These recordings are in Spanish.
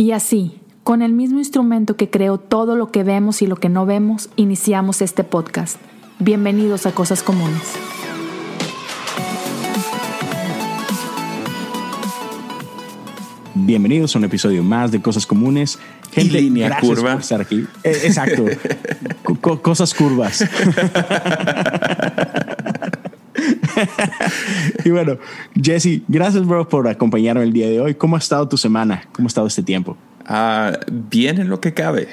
Y así, con el mismo instrumento que creó todo lo que vemos y lo que no vemos, iniciamos este podcast. Bienvenidos a Cosas Comunes. Bienvenidos a un episodio más de Cosas Comunes. Gente, y línea gracias curva. por estar aquí. Eh, exacto. Co- cosas curvas. y bueno, Jesse, gracias, bro, por acompañarme el día de hoy. ¿Cómo ha estado tu semana? ¿Cómo ha estado este tiempo? Ah, bien en lo que cabe.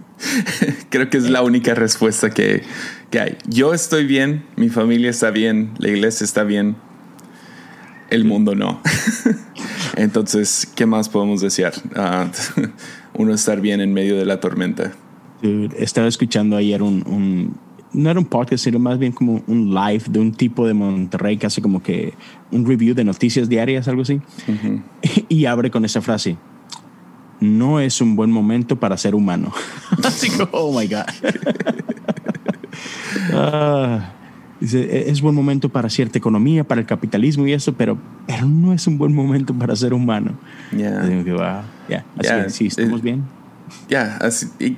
Creo que es la única respuesta que, que hay. Yo estoy bien, mi familia está bien, la iglesia está bien, el mundo no. Entonces, ¿qué más podemos desear? Ah, uno estar bien en medio de la tormenta. Dude, estaba escuchando ayer un, un- no era un podcast, sino más bien como un live de un tipo de Monterrey que hace como que un review de noticias diarias, algo así. Y abre con esa frase. No es un buen momento para ser humano. así como, oh my God. Ah, dice, "E- es buen momento para cierta economía, para el capitalismo y eso, pero, pero no es un buen momento para ser humano. Ya. Y digo que, wow, ya, así que sí, estamos eh, bien. Ya,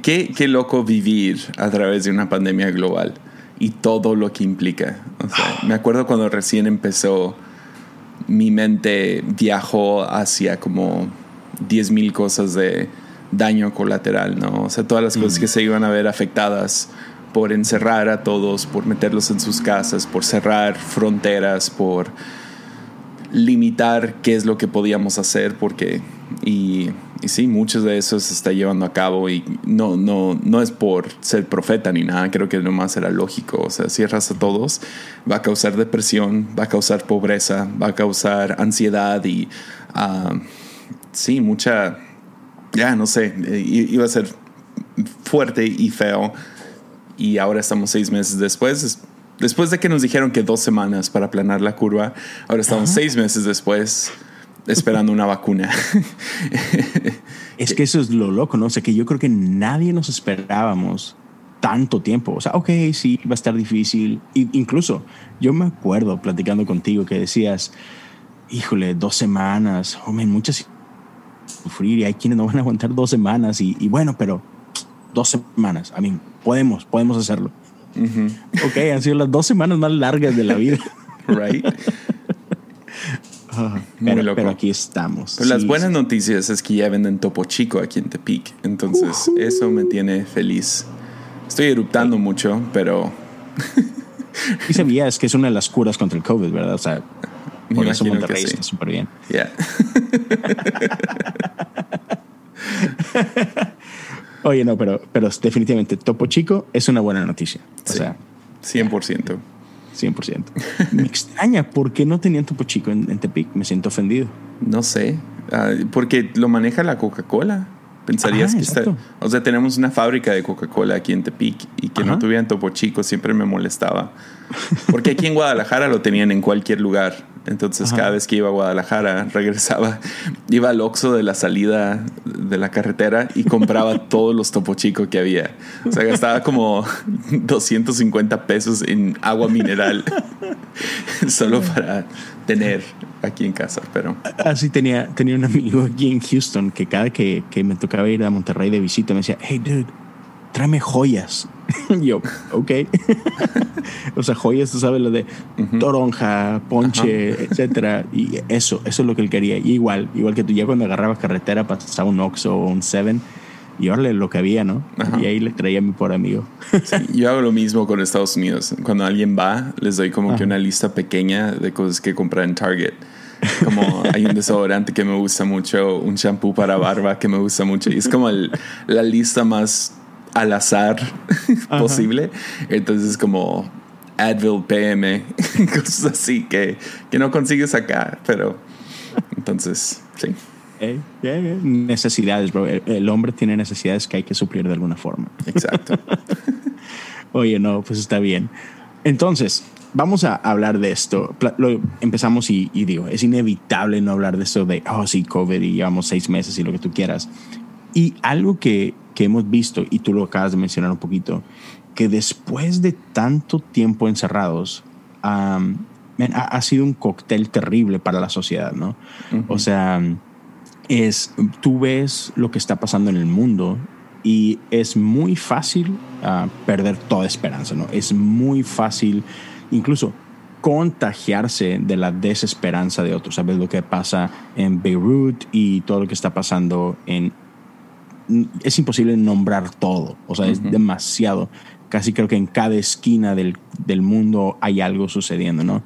qué, qué loco vivir a través de una pandemia global y todo lo que implica. O sea, me acuerdo cuando recién empezó, mi mente viajó hacia como 10 mil cosas de daño colateral, ¿no? O sea, todas las cosas que se iban a ver afectadas por encerrar a todos, por meterlos en sus casas, por cerrar fronteras, por limitar qué es lo que podíamos hacer porque y, y sí muchos de eso se está llevando a cabo y no no no es por ser profeta ni nada creo que nomás era lógico. O sea cierras a todos va a causar depresión va a causar pobreza va a causar ansiedad y ah, sí mucha ya no sé iba a ser fuerte y feo. Y ahora estamos seis meses después. Es- Después de que nos dijeron que dos semanas para aplanar la curva, ahora estamos seis meses después esperando una vacuna. Es que eso es lo loco, ¿no? O sea, que yo creo que nadie nos esperábamos tanto tiempo. O sea, ok, sí, va a estar difícil. Y incluso yo me acuerdo platicando contigo que decías, híjole, dos semanas, hombre, muchas sufrir y hay quienes no van a aguantar dos semanas. Y, y bueno, pero dos semanas, a mí, podemos, podemos hacerlo. Ok, han sido las dos semanas más largas de la vida. right? Muy pero, loco. pero aquí estamos. Pero las Sí, buenas sí. noticias es que ya venden Topo Chico aquí en Tepic. Entonces, eso me tiene feliz. Estoy eruptando mucho, pero Y sabías que es una de las curas contra el COVID, ¿verdad? O sea, Me por eso Monterrey sí. está súper bien. ya. Oye, no, pero, pero definitivamente Topo Chico es una buena noticia. O Sí. sea, 100%. 100%. Me extraña por qué no tenían Topo Chico en, en Tepic. Me siento ofendido. No sé, ah, porque lo maneja la Coca-Cola. Pensarías Ah, que está. O sea, tenemos una fábrica de Coca-Cola aquí en Tepic y que no tuvieran Topo Chico siempre me molestaba. Porque aquí en Guadalajara lo tenían en cualquier lugar. Entonces, Ajá. cada vez que iba a Guadalajara, regresaba, iba al Oxxo de la salida de la carretera y compraba todos los Topo Chico que había. O sea, gastaba como 250 pesos en agua mineral solo para tener aquí en casa. Pero Así tenía, tenía un amigo aquí en Houston que cada que, que me tocaba ir a Monterrey de visita me decía, hey, dude, tráeme joyas. Yo, ok. o sea, joyas, tú sabes, lo de toronja, ponche, etcétera. Y eso, eso es lo que él quería. Y igual, igual que tú, ya cuando agarrabas carretera pasaba un Oxxo o un Seven y órale lo que había, ¿no? Ajá. Y ahí le traía a mi pobre amigo. Sí, yo hago lo mismo con Estados Unidos. Cuando alguien va, les doy como que Ajá. una lista pequeña de cosas que comprar en Target. Como hay un desodorante que me gusta mucho, un shampoo para barba que me gusta mucho. Y es como el- la lista más al azar posible. Entonces, como Advil PM, cosas así que, que no consigues acá. Pero entonces, sí. Eh, yeah. Necesidades, bro. El, el hombre tiene necesidades que hay que suplir de alguna forma. Exacto. Oye, no, pues está bien. Entonces, vamos a hablar de esto. Lo, empezamos y, y digo, es inevitable no hablar de esto de, oh, sí, COVID y llevamos seis meses y lo que tú quieras. Y algo que, que hemos visto, y tú lo acabas de mencionar un poquito, que después de tanto tiempo encerrados, um, man, ha, ha sido un cóctel terrible para la sociedad, ¿no? O sea, es, tú ves lo que está pasando en el mundo y es muy fácil uh, perder toda esperanza, ¿no? Es muy fácil, incluso contagiarse de la desesperanza de otros. Sabes lo que pasa en Beirut y todo lo que está pasando en... Es imposible nombrar todo, o sea, es demasiado. Casi creo que en cada esquina del, del, mundo hay algo sucediendo, ¿no?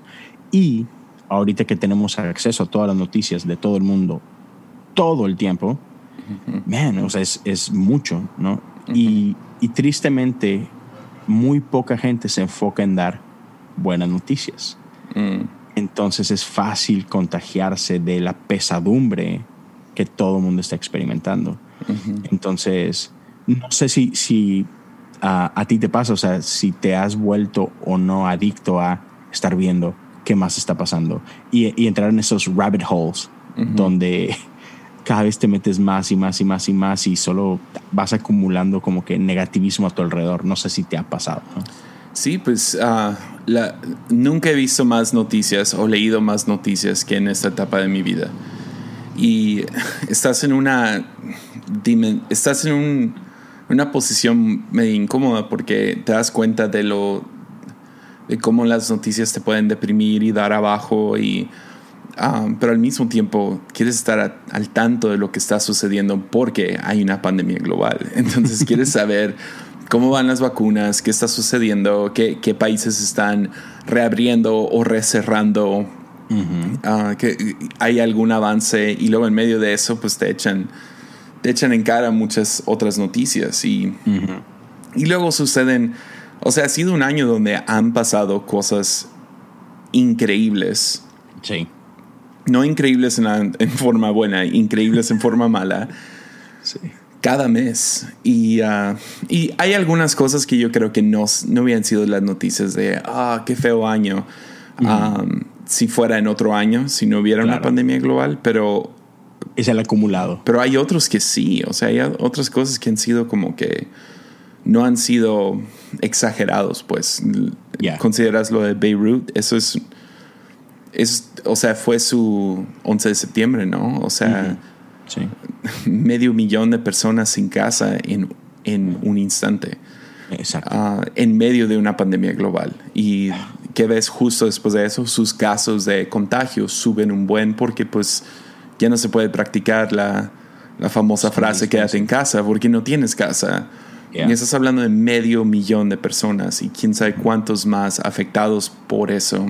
Y ahorita que tenemos acceso a todas las noticias de todo el mundo, todo el tiempo, man, o sea, es, es mucho, ¿no? y, y tristemente, muy poca gente se enfoca en dar buenas noticias. Mm. Entonces es fácil contagiarse de la pesadumbre que todo el mundo está experimentando. Entonces, no sé si, si a ti te pasa, o sea, si te has vuelto o no adicto a estar viendo qué más está pasando y, y entrar en esos rabbit holes donde cada vez te metes más y más y más y más y solo vas acumulando como que negativismo a tu alrededor. No sé si te ha pasado. Sí, pues uh, la, nunca he visto más noticias o leído más noticias que en esta etapa de mi vida. Y estás en una, estás en un, una posición medio incómoda porque te das cuenta de lo de cómo las noticias te pueden deprimir y dar abajo y um, pero al mismo tiempo quieres estar al tanto de lo que está sucediendo porque hay una pandemia global. Entonces quieres saber cómo van las vacunas, qué está sucediendo, qué, qué países están reabriendo o recerrando, uh, que hay algún avance y luego en medio de eso pues te echan, te echan en cara muchas otras noticias y, y luego suceden, o sea, ha sido un año donde han pasado cosas increíbles. Sí. No increíbles en, en forma buena, increíbles en forma mala. Sí cada mes. Y, uh, y hay algunas cosas que yo creo que no, no habían sido las noticias de, ah, qué feo año. Um, si fuera en otro año, si no hubiera una pandemia global, pero... Es el acumulado. Pero hay otros que sí, o sea, hay otras cosas que han sido como que no han sido exagerados, pues. Consideras lo de Beirut, eso es, es, o sea, fue su 11 de septiembre, ¿no? O sea, medio millón de personas sin casa en, en un instante. Exacto. Ah, en medio de una pandemia global. Y que ves justo después de eso, sus casos de contagio suben un buen porque pues ya no se puede practicar la, la famosa frase quédate en casa porque no tienes casa. Y estás hablando de medio millón de personas y quién sabe cuántos más afectados por eso.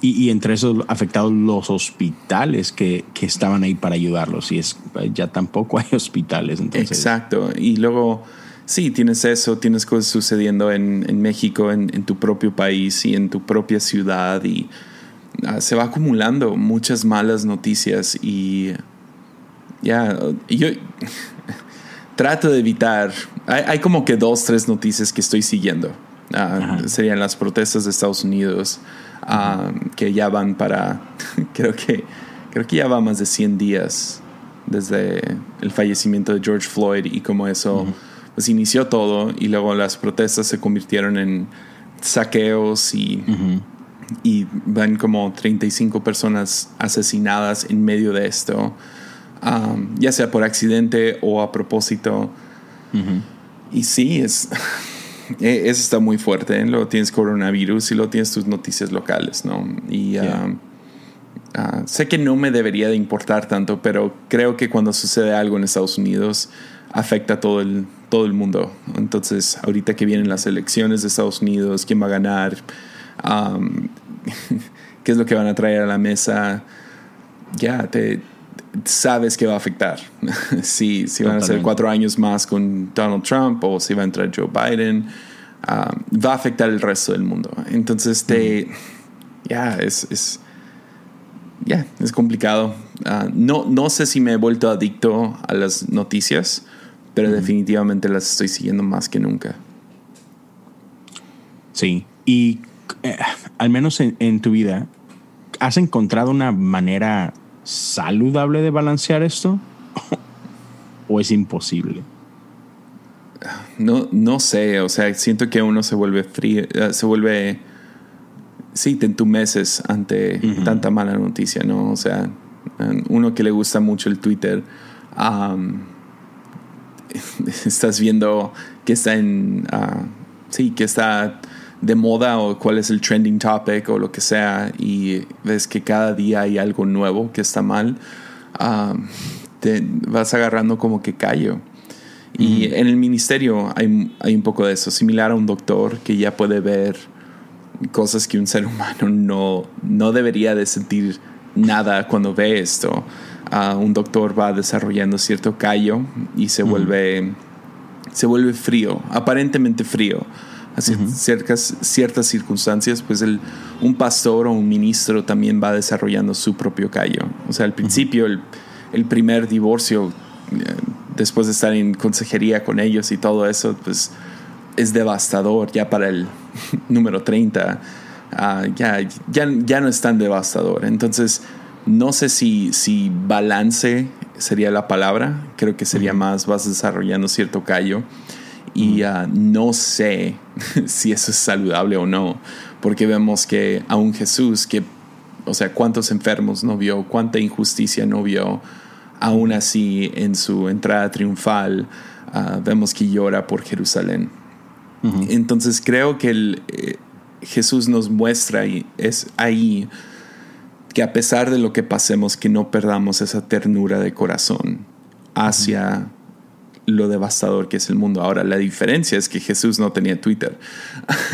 Y, entre esos afectados los hospitales que, que, estaban ahí para ayudarlos. Y es, ya tampoco hay hospitales. Entonces. Exacto. Y luego, sí, tienes eso, tienes cosas sucediendo en, en México, en, en, tu propio país y en tu propia ciudad. Y uh, se va acumulando muchas malas noticias. Y ya, yo trato de evitar. Hay, hay, como que dos, tres noticias que estoy siguiendo. Uh, serían las protestas de Estados Unidos que ya van para, creo que, creo que ya va más de 100 días desde el fallecimiento de George Floyd y como eso pues inició todo y luego las protestas se convirtieron en saqueos y, y van como 35 personas asesinadas en medio de esto, ya sea por accidente o a propósito. Y sí, es, e, eso está muy fuerte. ¿eh? Luego tienes coronavirus y luego tienes tus noticias locales, ¿no? Y ah, ah, sé que no me debería de importar tanto, pero creo que cuando sucede algo en Estados Unidos afecta a todo el, todo el mundo. Entonces, ahorita que vienen las elecciones de Estados Unidos, quién va a ganar, qué es lo que van a traer a la mesa, ya te sabes que va a afectar. si, si van a ser cuatro años más con Donald Trump o si va a entrar Joe Biden, um, va a afectar el resto del mundo. Entonces, te, ya, es, es, ya, es complicado. Uh, no, no sé si me he vuelto adicto a las noticias, pero definitivamente las estoy siguiendo más que nunca. Sí, y eh, al menos en, en tu vida, ¿has encontrado una manera saludable de balancear esto? ¿O es imposible? No, no sé, o sea, siento que uno se vuelve frío, eh, se vuelve, sí, te entumeces ante tanta mala noticia, ¿no? O sea, uno que le gusta mucho el Twitter, estás viendo que está en, uh, sí, que está de moda o cuál es el trending topic o lo que sea y ves que cada día hay algo nuevo que está mal, te vas agarrando como que callo. Y en el ministerio hay, hay, un poco de eso, similar a un doctor que ya puede ver cosas que un ser humano no, no debería de sentir nada cuando ve esto. Un doctor va desarrollando cierto callo y se vuelve se vuelve frío, aparentemente frío. Así, ciertas, ciertas circunstancias, pues el, un pastor o un ministro también va desarrollando su propio callo. O sea, al principio, el, el, primer divorcio, eh, después de estar en consejería con ellos y todo eso, pues es devastador. Ya para el número 30, ah, ya, ya, ya no es tan devastador. Entonces, no sé si, si balance sería la palabra. Creo que sería más, vas desarrollando cierto callo. Y ah, no sé si eso es saludable o no, porque vemos que aún Jesús, que, o sea, cuántos enfermos no vio, cuánta injusticia no vio, aún así en su entrada triunfal, ah, vemos que llora por Jerusalén. Entonces creo que el, eh, Jesús nos muestra y es ahí que a pesar de lo que pasemos, que no perdamos esa ternura de corazón hacia lo devastador que es el mundo. Ahora, la diferencia es que Jesús no tenía Twitter.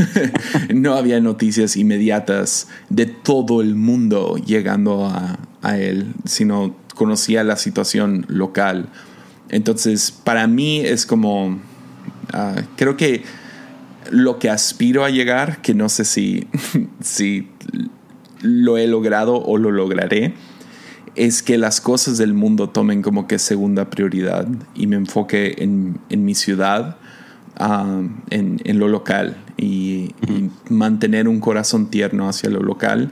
no había noticias inmediatas de todo el mundo llegando a, él, sino conocía la situación local. Entonces, para mí es como, ah, creo que lo que aspiro a llegar, que no sé si, si lo he logrado o lo lograré, es que las cosas del mundo tomen como que segunda prioridad y me enfoque en, mi ciudad, ah, en, lo local y, mantener un corazón tierno hacia lo local.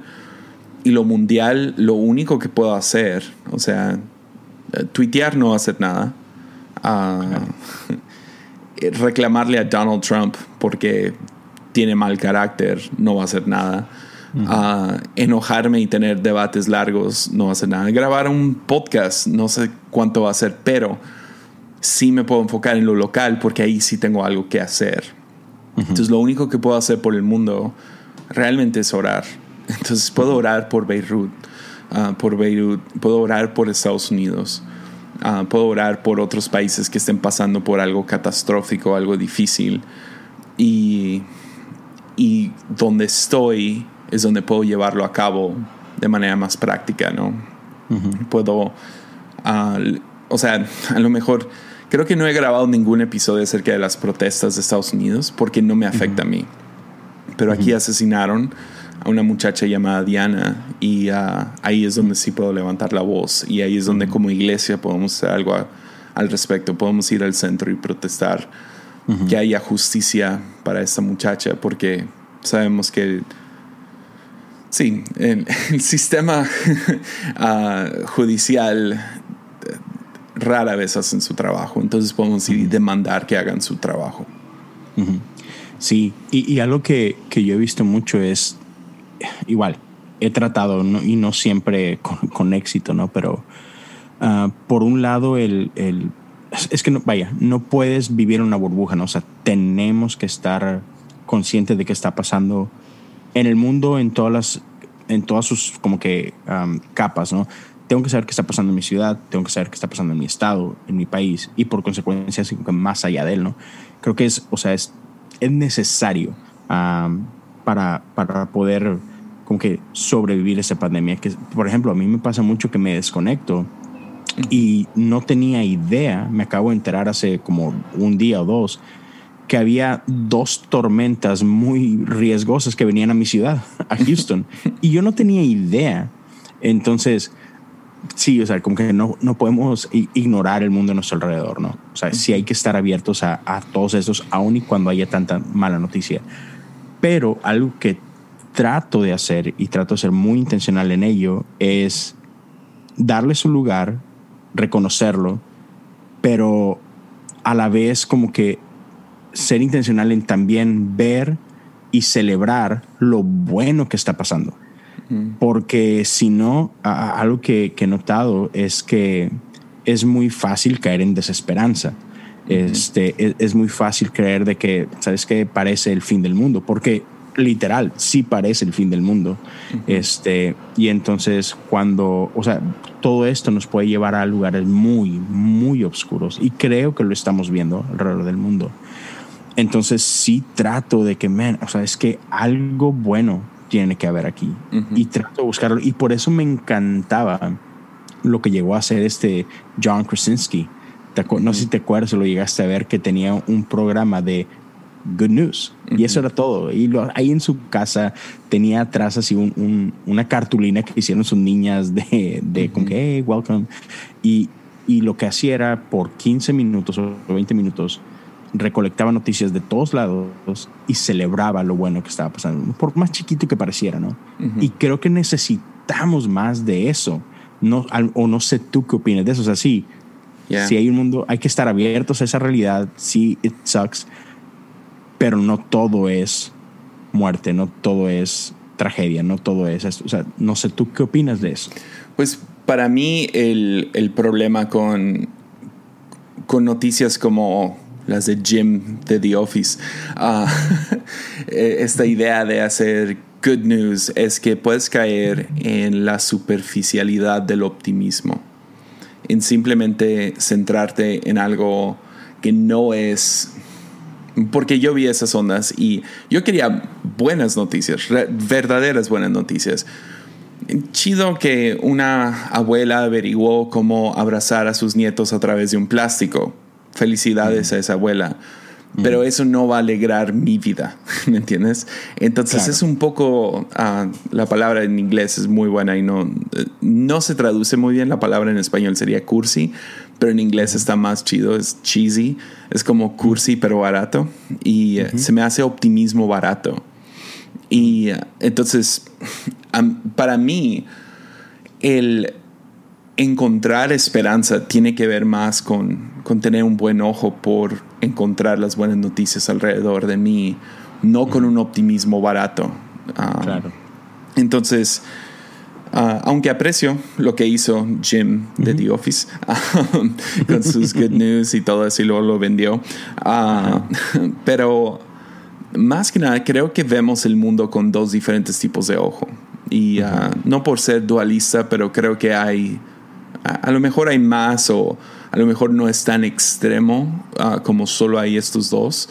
Y lo mundial, lo único que puedo hacer, o sea, tuitear no va a hacer nada. Ah, reclamarle a Donald Trump porque tiene mal carácter no va a hacer nada a enojarme y tener debates largos, no hacer nada. Grabar un podcast, no sé cuánto va a ser, pero sí me puedo enfocar en lo local porque ahí sí tengo algo que hacer. Entonces lo único que puedo hacer por el mundo realmente es orar. Entonces puedo orar por Beirut, ah, por Beirut, puedo orar por Estados Unidos, ah, puedo orar por otros países que estén pasando por algo catastrófico, algo difícil. Y, y donde estoy, es donde puedo llevarlo a cabo de manera más práctica, ¿no? Puedo, ah, o sea, a lo mejor, creo que no he grabado ningún episodio acerca de las protestas de Estados Unidos porque no me afecta a mí. Pero aquí asesinaron a una muchacha llamada Diana y ah, ahí es donde sí puedo levantar la voz y ahí es donde como iglesia podemos hacer algo al respecto, podemos ir al centro y protestar que haya justicia para esta muchacha porque sabemos que Sí, el, sistema ah, judicial eh, rara vez hacen su trabajo, entonces podemos ir y demandar que hagan su trabajo. Sí, y, algo que, yo he visto mucho es, igual, he tratado, y no siempre con, éxito, ¿no? Pero ah, por un lado, el, es que, no, vaya, no puedes vivir en una burbuja, ¿no? O sea, tenemos que estar conscientes de qué está pasando en el mundo en todas las en todas sus como que capas, ¿no? Tengo que saber qué está pasando en mi ciudad, tengo que saber qué está pasando en mi estado, en mi país y por consecuencia más allá de él, ¿no? Creo que es, o sea, es, es necesario para, para poder como que sobrevivir esa pandemia. Que, por ejemplo, a mí me pasa mucho que me desconecto y no tenía idea, me acabo de enterar hace como un día o dos, que había dos tormentas muy riesgosas que venían a mi ciudad, a Houston, y yo no tenía idea. Entonces, sí, o sea, como que no, no podemos ignorar el mundo a nuestro alrededor, ¿no? O sea, sí hay que estar abiertos a, a todos estos, aun y cuando haya tanta mala noticia. Pero algo que trato de hacer y trato de ser muy intencional en ello es darle su lugar, reconocerlo, pero a la vez como que ser intencional en también ver y celebrar lo bueno que está pasando. Porque si no, algo que, he notado es que es muy fácil caer en desesperanza. Este, es, es, muy fácil creer de que, ¿sabes que Parece el fin del mundo, porque literal, sí parece el fin del mundo. este, y entonces cuando, o sea, todo esto nos puede llevar a lugares muy, muy oscuros y creo que lo estamos viendo alrededor del mundo. Entonces sí trato de que, man, o sea, es que algo bueno tiene que haber aquí y trato de buscarlo y por eso me encantaba lo que llegó a hacer este John Krasinski. No sé si te acuerdas, lo llegaste a ver que tenía un programa de good news. Y eso era todo. Y ahí en su casa tenía atrás así un, una cartulina que hicieron sus niñas de, de con que, hey, welcome. Y, y lo que hacía era por 15 minutos o 20 minutos recolectaba noticias de todos lados y celebraba lo bueno que estaba pasando, por más chiquito que pareciera, ¿no? Y creo que necesitamos más de eso. No, o no sé tú qué opinas de eso. O sea, sí, si hay un mundo, hay que estar abiertos a esa realidad. Sí, it sucks pero no todo es muerte, no todo es tragedia, no todo es O sea, no sé, ¿tú qué opinas de eso? Pues para mí el, el problema con, con noticias como las de Jim de The Office, uh, esta idea de hacer good news es que puedes caer en la superficialidad del optimismo, en simplemente centrarte en algo que no es porque yo vi esas ondas y yo quería buenas noticias, verdaderas buenas noticias. Chido que una abuela averiguó cómo abrazar a sus nietos a través de un plástico. Felicidades a esa abuela. Pero eso no va a alegrar mi vida, ¿me entiendes? Entonces es un poco, ah, la palabra en inglés es muy buena y no, no se traduce muy bien, la palabra en español sería cursi, pero en inglés está más chido, es cheesy, es como cursi pero barato y eh, se me hace optimismo barato. Y eh, entonces, para mí, el encontrar esperanza tiene que ver más con, con, tener un buen ojo por encontrar las buenas noticias alrededor de mí, no con un optimismo barato. Ah, claro. Entonces, Ah, aunque aprecio lo que hizo Jim de The Office con sus good news y todo eso y luego lo vendió. Ah, pero más que nada creo que vemos el mundo con dos diferentes tipos de ojo. Y ah, no por ser dualista, pero creo que hay, a, lo mejor hay más o a lo mejor no es tan extremo como solo hay estos dos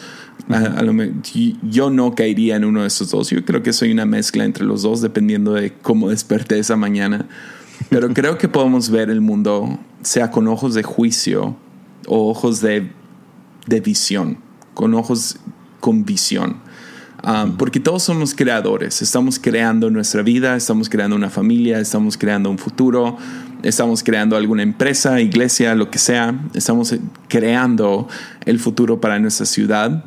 yo no caería en uno de esos dos. Yo creo que soy una mezcla entre los dos, dependiendo de cómo desperté esa mañana. Pero creo que podemos ver el mundo, sea con ojos de juicio o ojos de, de visión, con ojos con visión. Ah, porque todos somos creadores, estamos creando nuestra vida, estamos creando una familia, estamos creando un futuro, estamos creando alguna empresa, iglesia, lo que sea, estamos creando el futuro para nuestra ciudad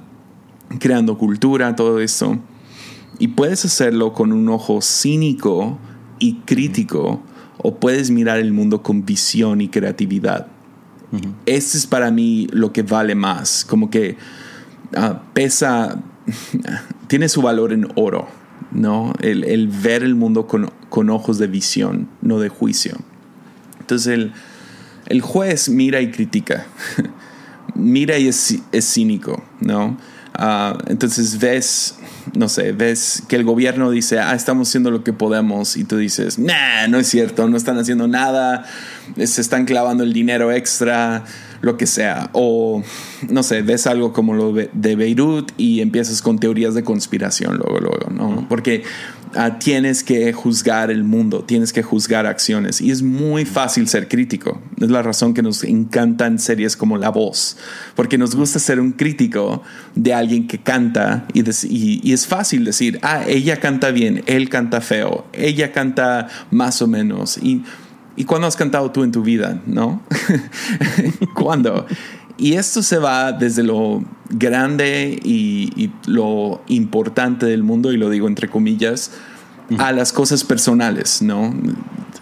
creando cultura, todo eso. Y puedes hacerlo con un ojo cínico y crítico o puedes mirar el mundo con visión y creatividad. Este es para mí lo que vale más, como que ah, pesa, tiene su valor en oro, ¿no? El, ver el mundo con, ojos de visión, no de juicio. Entonces el, el juez mira y critica, mira y es, es cínico, ¿no? Ah, entonces ves, no sé, ves que el gobierno dice, ah, estamos haciendo lo que podemos y tú dices, nah, no es cierto, no están haciendo nada, se están clavando el dinero extra, lo que sea. O, no sé, ves algo como lo de Beirut y empiezas con teorías de conspiración luego, luego, ¿no? Porque Ah, tienes que juzgar el mundo, tienes que juzgar acciones. Y es muy fácil ser crítico. Es la razón que nos encantan series como La Voz, porque nos gusta ser un crítico de alguien que canta y, y, es fácil decir, ah, ella canta bien, él canta feo, ella canta más o menos. Y, ¿Y cuándo has cantado tú en tu vida? ¿No? ¿Cuándo? Y esto se va desde lo grande y, lo importante del mundo, y lo digo entre comillas, a las cosas personales, ¿no?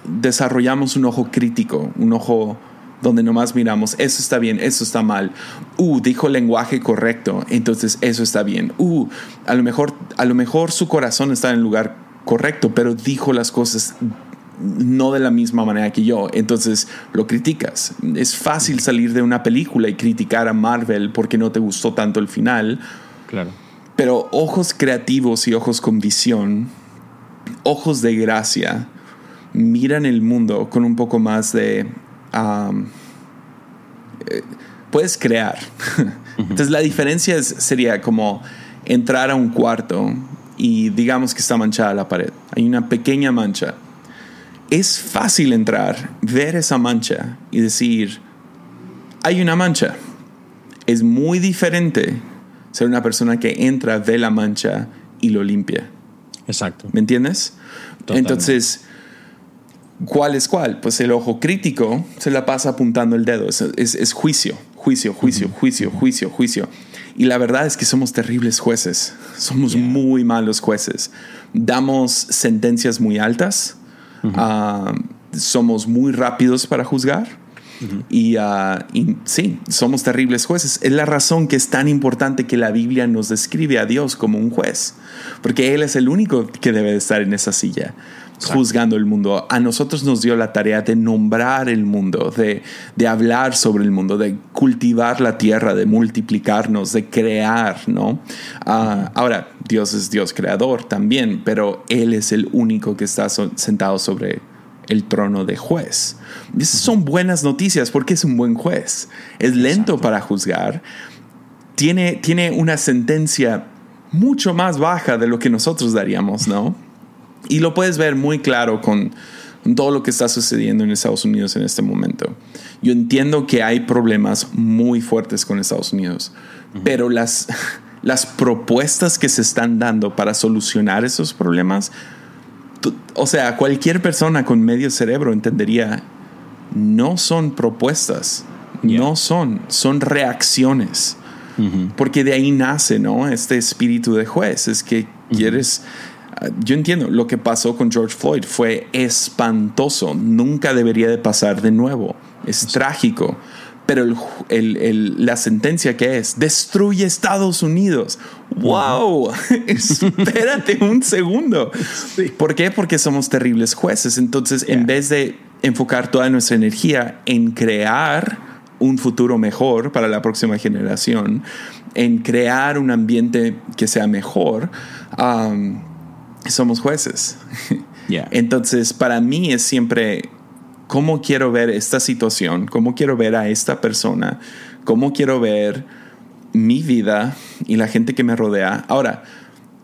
Desarrollamos un ojo crítico, un ojo donde nomás miramos, eso está bien, eso está mal. Uh, dijo el lenguaje correcto, entonces eso está bien. Uh, a lo mejor, a lo mejor su corazón está en el lugar correcto, pero dijo las cosas no de la misma manera que yo. Entonces lo criticas. Es fácil salir de una película y criticar a Marvel porque no te gustó tanto el final. Claro. Pero ojos creativos y ojos con visión, ojos de gracia, miran el mundo con un poco más de... Eh, puedes crear. Entonces la diferencia sería como entrar a un cuarto y digamos que está manchada la pared. Hay una pequeña mancha es fácil entrar, ver esa mancha y decir, hay una mancha. Es muy diferente ser una persona que entra, ve la mancha y lo limpia. Exacto. ¿Me entiendes? Entonces, ¿cuál es cuál? Pues el ojo crítico se la pasa apuntando el dedo. Es, juicio, juicio, juicio, juicio, juicio, juicio. Y la verdad es que somos terribles jueces. Somos muy malos jueces. Damos sentencias muy altas Ah, somos muy rápidos para juzgar. Ah, y, sí, somos terribles jueces. Es la razón que es tan importante que la Biblia nos describe a Dios como un juez, porque Él es el único que debe de estar en esa silla. juzgando el mundo. A nosotros nos dio la tarea de nombrar el mundo, de, de, hablar sobre el mundo, de cultivar la tierra, de multiplicarnos, de crear, ¿no? Ah, ahora, Dios es Dios creador también, pero Él es el único que está sentado sobre el trono de juez. esas son buenas noticias porque es un buen juez. Es lento para juzgar. Tiene, tiene una sentencia mucho más baja de lo que nosotros daríamos, ¿no? Y lo puedes ver muy claro con todo lo que está sucediendo en Estados Unidos en este momento. Yo entiendo que hay problemas muy fuertes con Estados Unidos, pero las las propuestas que se están dando para solucionar esos problemas, o sea, cualquier persona con medio cerebro entendería, no son propuestas, no son, son reacciones. Porque de ahí nace, ¿no? Este espíritu de juez, es que quieres... Ah, yo entiendo, lo que pasó con George Floyd fue espantoso, nunca debería de pasar de nuevo, es trágico pero la sentencia que es, destruye Estados Unidos. ¡Wow! Espérate un segundo. ¿Por qué? Porque somos terribles jueces. Entonces, en vez de enfocar toda nuestra energía en crear un futuro mejor para la próxima generación, en crear un ambiente que sea mejor, somos jueces. Entonces, para mí es siempre cómo quiero ver esta situación, cómo quiero ver a esta persona, cómo quiero ver mi vida y la gente que me rodea. Ahora,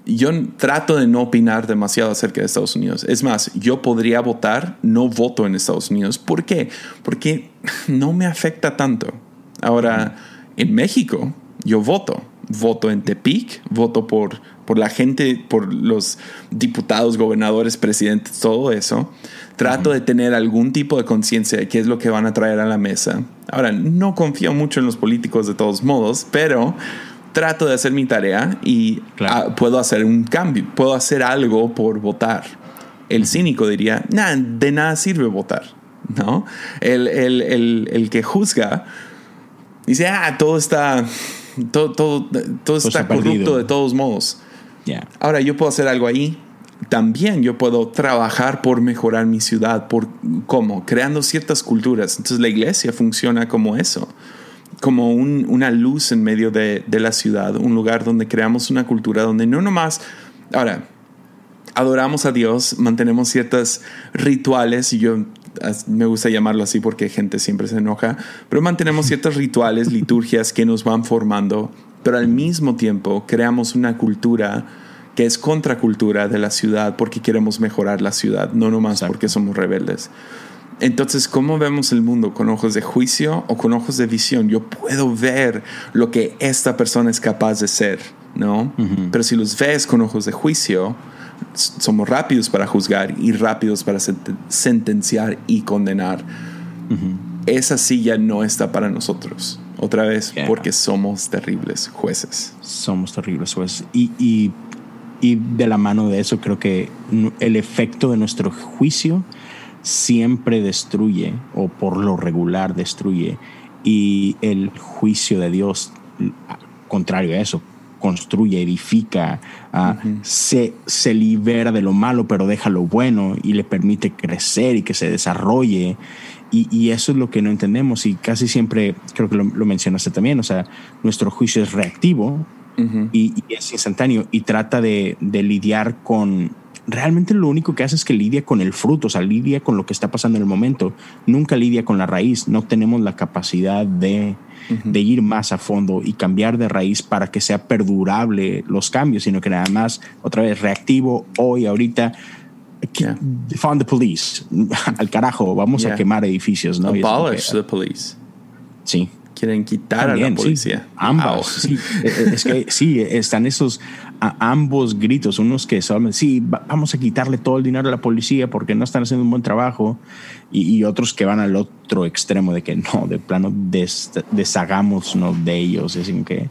yo trato de no opinar demasiado acerca de Estados Unidos. Es más, yo podría votar, no voto en Estados Unidos. ¿Por qué? Porque no me afecta tanto. Ahora, en México, yo voto. Voto en Tepic, voto por, por la gente, por los diputados, gobernadores, presidentes, todo eso. Trato de tener algún tipo de conciencia de qué es lo que van a traer a la mesa. Ahora, no confío mucho en los políticos de todos modos, pero trato de hacer mi tarea y ah, puedo hacer un cambio, puedo hacer algo por votar. El cínico diría, nah, de nada sirve votar, ¿no? El, el, el, el que juzga dice, ah, todo está, todo, todo, todo está, corrupto de todos modos. Ahora yo puedo hacer algo ahí, también yo puedo trabajar por mejorar mi ciudad, por cómo, creando ciertas culturas. Entonces la iglesia funciona como eso, como una luz en medio de, la ciudad, un lugar donde creamos una cultura donde no nomás, ahora, adoramos a Dios, mantenemos ciertos rituales y yo me gusta llamarlo así porque gente siempre se enoja, pero mantenemos ciertos rituales, liturgias que nos van formando, pero al mismo tiempo creamos una cultura que es contracultura de la ciudad porque queremos mejorar la ciudad, no nomás porque somos rebeldes. Entonces, ¿cómo vemos el mundo? ¿Con ojos de juicio o con ojos de visión? Yo puedo ver lo que esta persona es capaz de ser, ¿no? Pero si los ves con ojos de juicio, somos rápidos para juzgar y rápidos para sentenciar y condenar. Esa silla no está para nosotros. Otra vez, porque somos terribles jueces. Somos terribles jueces. Y, y y de la mano de eso creo que el efecto de nuestro juicio siempre destruye o por lo regular destruye y el juicio de Dios contrario a eso construye, edifica, ah, se, se libera de lo malo, pero deja lo bueno y le permite crecer y que se desarrolle. Y, eso es lo que no entendemos y casi siempre, creo que lo, mencionaste también, o sea, nuestro juicio es reactivo y, es instantáneo y trata de, de lidiar con realmente lo único que hace es que lidia con el fruto, o sea, lidia con lo que está pasando en el momento, nunca lidia con la raíz, no tenemos la capacidad de, ir más a fondo y cambiar de raíz para que sea perdurable los cambios, sino que nada más, otra vez, reactivo hoy, ahorita. Yeah. Found the police. Al carajo, vamos a quemar edificios, ¿no? Abolish the police. Sí. Quieren quitar a la policía. ambos. Sí. E, e, es que sí, están esos a ambos gritos, unos que son, sí, vamos a quitarle todo el dinero a la policía porque no están haciendo un buen trabajo, y, otros que van al otro extremo de que no, de plano des, deshagamos de ellos, es que,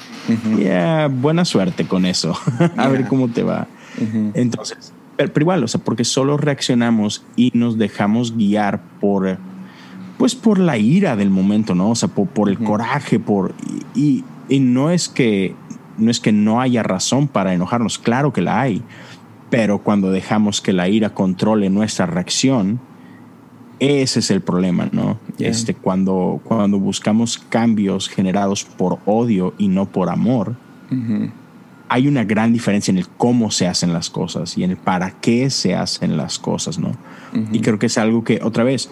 ya buena suerte con eso, a ver cómo te va. Entonces, pero, igual, o sea, porque solo reaccionamos y nos dejamos guiar por, pues por la ira del momento, ¿no? O sea, por, el coraje, por, y, y no es que no es que no haya razón para enojarnos, claro que la hay, pero cuando dejamos que la ira controle nuestra reacción, ese es el problema, ¿no? Este, cuando, cuando buscamos cambios generados por odio y no por amor, hay una gran diferencia en el cómo se hacen las cosas y en el para qué se hacen las cosas, ¿no? Y creo que es algo que, otra vez,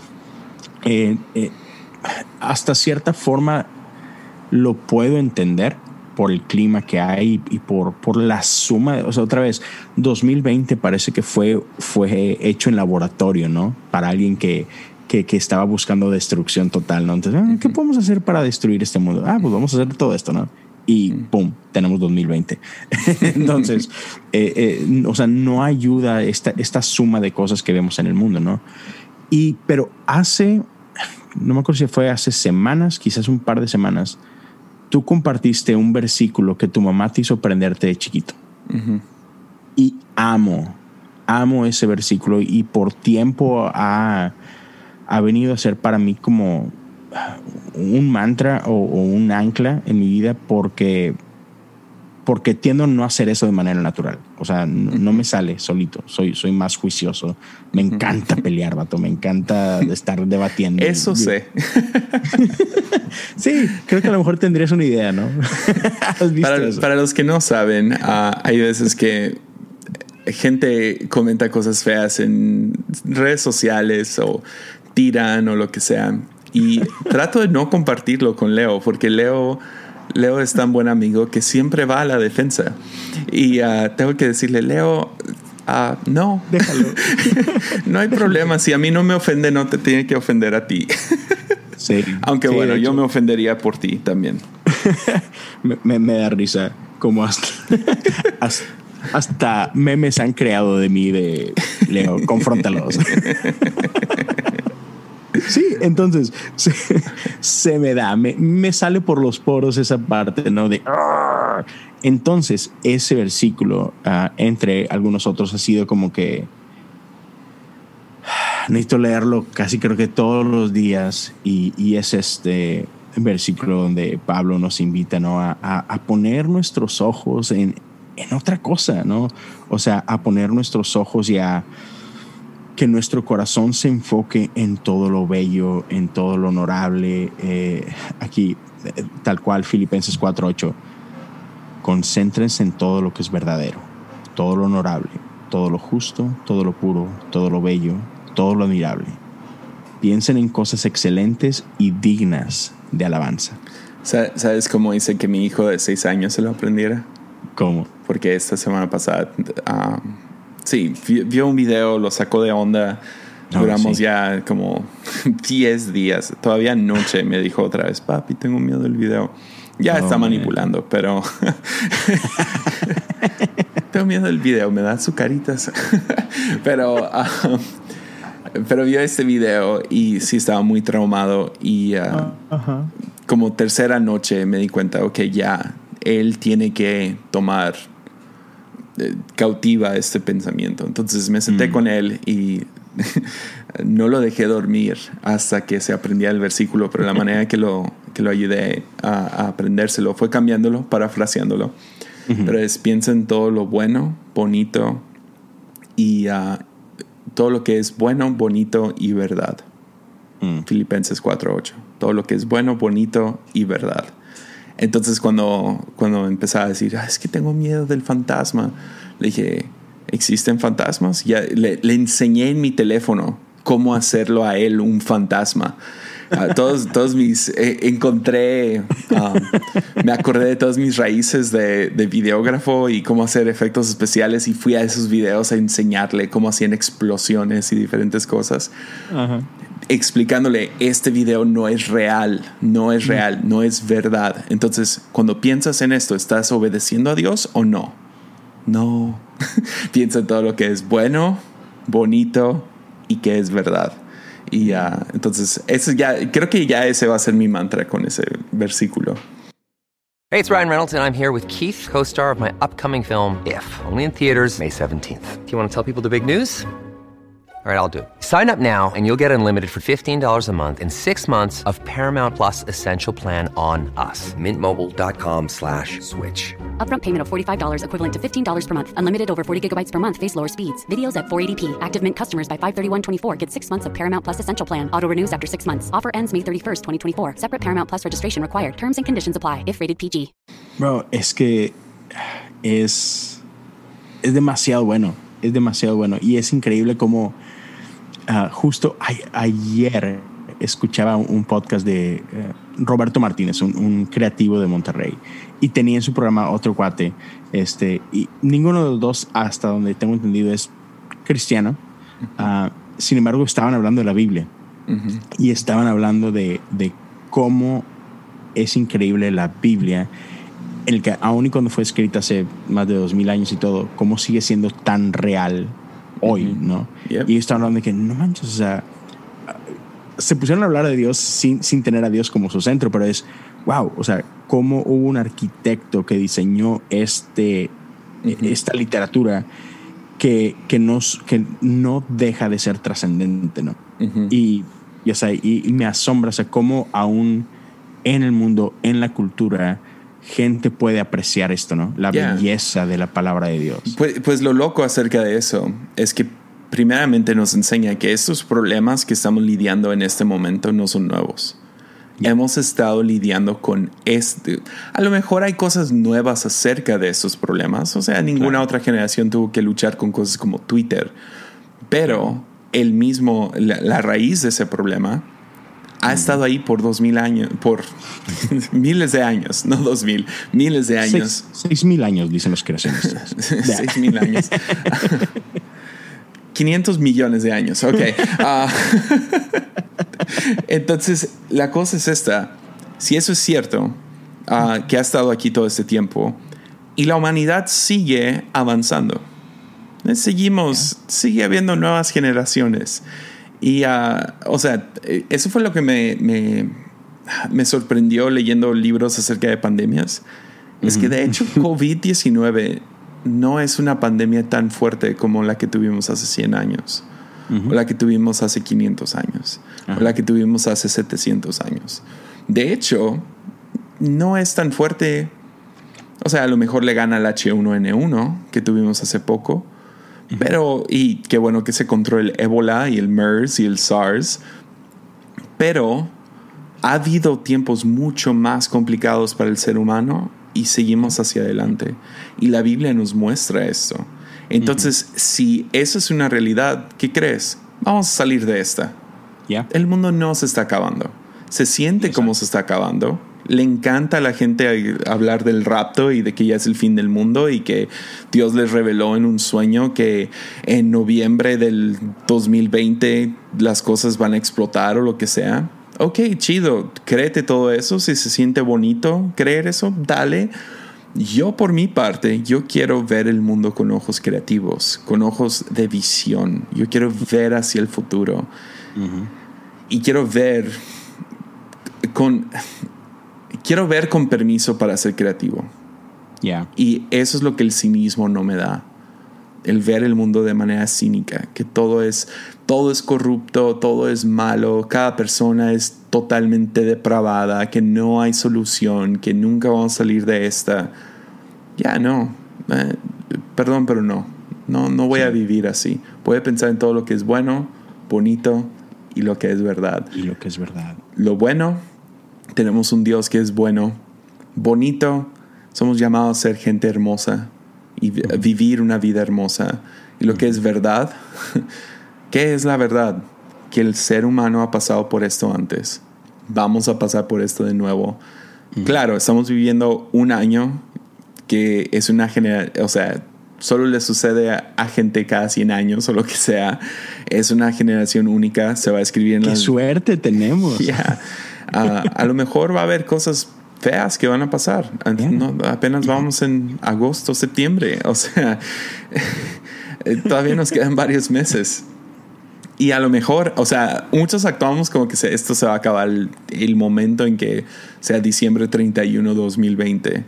eh, eh, hasta cierta forma lo puedo entender por el clima que hay y por, por la suma. O sea, otra vez, 2020 parece que fue, fue hecho en laboratorio, ¿no? Para alguien que, que, estaba buscando destrucción total, ¿no? Entonces, ah, ¿qué podemos hacer para destruir este mundo? Ah, pues vamos a hacer todo esto, ¿no? Y ¡pum! Tenemos 2020. Entonces, eh, eh, o sea, no ayuda esta, esta suma de cosas que vemos en el mundo, ¿no? Y, pero hace, no me acuerdo si fue hace semanas, quizás un par de semanas, tú compartiste un versículo que tu mamá te hizo aprenderte de chiquito. Y amo, amo ese versículo y por tiempo ha, ha, venido a ser para mí como un mantra o, o un ancla en mi vida porque porque tiendo a no hacer eso de manera natural. O sea, no, me sale solito. Soy, soy más juicioso. Me encanta pelear, vato. Me encanta estar debatiendo. Eso sé. sí, creo que a lo mejor tendrías una idea, ¿no? para, los que no saben, ah, hay veces que gente comenta cosas feas en redes sociales o tiran o lo que sea. Y trato de no compartirlo con Leo, porque Leo Leo es tan buen amigo que siempre va a la defensa. Y ah, tengo que decirle, Leo, ah, no. Déjalo. no hay problema. Si a mí no me ofende, no te tiene que ofender a ti. sí. Aunque bueno, yo me ofendería por ti también. me, me, da risa. Como hasta, hasta, memes han creado de mí de Leo, confróntalos. Sí, entonces se, me da, me, sale por los poros esa parte, ¿no? De... Entonces, ese versículo, ah, entre algunos otros, ha sido como que necesito leerlo casi creo que todos los días y, es este versículo donde Pablo nos invita ¿no? a, a, poner nuestros ojos en, en, otra cosa, ¿no? O sea, a poner nuestros ojos y a que nuestro corazón se enfoque en todo lo bello, en todo lo honorable. Eh, aquí, eh, tal cual, Filipenses 4:8. Concéntrense en todo lo que es verdadero, todo lo honorable, todo lo justo, todo lo puro, todo lo bello, todo lo admirable. Piensen en cosas excelentes y dignas de alabanza. ¿Sabes cómo hice que mi hijo de seis años se lo aprendiera? ¿Cómo? Porque esta semana pasada ah, Sí, vio un video, lo sacó de onda. Duramos ya como 10 días. Todavía anoche me dijo otra vez, papi, tengo miedo del video. Ya está manipulando, pero... tengo miedo del video, me da su caritas. pero... Um, pero vio este video y sí estaba muy traumado y uh, ah, como tercera noche me di cuenta, ok, ya, él tiene que tomar cautiva este pensamiento. Entonces me senté mm. con él y no lo dejé dormir hasta que se aprendía el versículo, pero la manera que lo, que lo ayudé a, aprendérselo fue cambiándolo, parafraseándolo. pero es piensa en todo lo bueno, bonito y uh, todo lo que es bueno, bonito y verdad. Mm. Filipenses 4.8. Todo lo que es bueno, bonito y verdad. Entonces cuando, cuando empezaba a decir, "Ah, es que tengo miedo del fantasma, le dije, ¿existen fantasmas? Ya le, enseñé en mi teléfono cómo hacerlo a él un fantasma. Ah, todos, todos mis, eh, encontré, um, me acordé de todas mis raíces de, de videógrafo y cómo hacer efectos especiales y fui a esos videos a enseñarle cómo hacían explosiones y diferentes cosas Ajá. Explicándole este video no es real, no es real, no es verdad. Entonces, cuando piensas en esto, ¿estás obedeciendo a Dios o no? No. Piensa en todo lo que es bueno, bonito y que es verdad. Y ya, entonces, eso ya, creo que ya ese va a ser mi mantra con ese versículo. Hey, it's Ryan Reynolds, and I'm here with Keith, co star of my upcoming film, If, only in theaters, May 17th. Do you want to tell people the big news? All right, I'll do it. Sign up now and you'll get unlimited for $15 a month and six months of Paramount Plus Essential Plan on us. Mintmobile.com slash switch. Upfront payment of $45 equivalent to $15 per month. Unlimited over 40 gigabytes per month. Face lower speeds. Videos at 480p. Active Mint customers by 531.24 get six months of Paramount Plus Essential Plan. Auto renews after six months. Offer ends May 31st, 2024. Separate Paramount Plus registration required. Terms and conditions apply if rated PG. Bro, es que es, es demasiado bueno. Es demasiado bueno. Y es increíble como ah, justo a- ayer escuchaba un, podcast de eh, Roberto Martínez, un, un creativo de Monterrey. Y tenía en su programa otro cuate. Este, y ninguno de los dos, hasta donde tengo entendido, es cristiano. Ah, sin embargo, estaban hablando de la Biblia. Y estaban hablando de, de cómo es increíble la Biblia, el que aun y cuando fue escrita hace más de dos mil años y todo, cómo sigue siendo tan real hoy, ¿no? Yep. Y estaban hablando de que no manches, o sea, se pusieron a hablar de Dios sin, sin tener a Dios como su centro, pero es, wow, o sea, cómo hubo un arquitecto que diseñó este, esta literatura que, que, nos, que no deja de ser trascendente, ¿no? Y, y, o sea, y, y me asombra, o sea, cómo aún en el mundo, en la cultura, gente puede apreciar esto, ¿no? La Yeah. belleza de la palabra de Dios. Pues, pues lo loco acerca de eso es que primeramente nos enseña que estos problemas que estamos lidiando en este momento no son nuevos. Hemos estado lidiando con este. A lo mejor hay cosas nuevas acerca de estos problemas. O sea, ninguna Claro. otra generación tuvo que luchar con cosas como Twitter. Pero el mismo, la, la raíz de ese problema ha estado ahí por dos mil años, por miles de años, no dos mil, miles de años. Seis, seis mil años, dicen los creacionistas. Seis mil años. 500 millones de años, ok. Ah, entonces, la cosa es esta. Si eso es cierto, ah, que ha estado aquí todo este tiempo, y la humanidad sigue avanzando. Eh, Seguimos, sigue habiendo nuevas generaciones. Y, ah, o sea, eh, eso fue lo que me, me, me sorprendió leyendo libros acerca de pandemias. Es que de hecho COVID-19 no es una pandemia tan fuerte como la que tuvimos hace 100 años, o la que tuvimos hace 500 años, o la que tuvimos hace 700 años. De hecho, no es tan fuerte. O sea, a lo mejor le gana el H1N1 que tuvimos hace poco. Pero, y qué bueno que se controle el ébola y el MERS y el SARS. Pero ha habido tiempos mucho más complicados para el ser humano y seguimos hacia adelante. Y la Biblia nos muestra esto. Entonces, si eso es una realidad, ¿qué crees? Vamos a salir de esta. ¿Ya? El mundo no se está acabando. Se siente como se está acabando. Le encanta a la gente hablar del rapto y de que ya es el fin del mundo y que Dios les reveló en un sueño que en noviembre del 2020 las cosas van a explotar o lo que sea. Ok, chido, créete todo eso. Si se siente bonito creer eso, dale. Yo por mi parte, yo quiero ver el mundo con ojos creativos, con ojos de visión. Yo quiero ver hacia el futuro. Y quiero ver con quiero ver con permiso para ser creativo. Ya. Y eso es lo que el cinismo no me da. El ver el mundo de manera cínica, que todo es todo es corrupto, todo es malo, cada persona es totalmente depravada, que no hay solución, que nunca vamos a salir de esta. ya no, eh, perdón, pero no, no, no voy a vivir así. Voy a pensar en todo lo que es bueno, bonito y lo que es verdad. Y lo que es verdad. Lo bueno, tenemos un Dios que es bueno, bonito, somos llamados a ser gente hermosa y vivir una vida hermosa. Y lo que es verdad, ¿qué es la verdad? Que el ser humano ha pasado por esto antes. Vamos a pasar por esto de nuevo. Claro, estamos viviendo un año que es una generación, o sea, solo le sucede a, gente cada 100 años o lo que sea. Es una generación única, se va a escribir en ¡Qué suerte tenemos! Ah, a lo mejor va a haber cosas feas que van a pasar. apenas vamos en agosto, septiembre. O sea, todavía nos quedan varios meses. Y a lo mejor, o sea, muchos actuamos como que esto se va a acabar el, momento en que sea diciembre 31, 2020.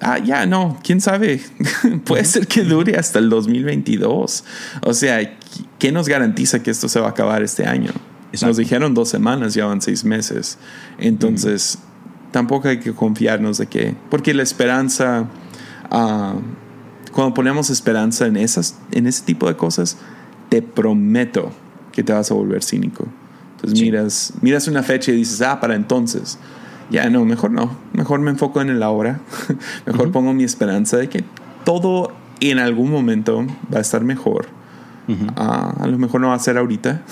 Ah, ya, no, quién sabe. Puede ser que dure hasta el 2022. O sea, ¿qué nos garantiza que esto se va a acabar este año? Nos dijeron dos semanas, ya van seis meses. Entonces, tampoco hay que confiarnos de que, porque la esperanza, ah, cuando ponemos esperanza en, esas, en ese tipo de cosas, te prometo que te vas a volver cínico. Entonces miras, miras una fecha y dices, ah, para entonces. Ya no, mejor no. Mejor me enfoco en el ahora. mejor pongo mi esperanza de que todo en algún momento va a estar mejor. Ah, a lo mejor no va a ser ahorita.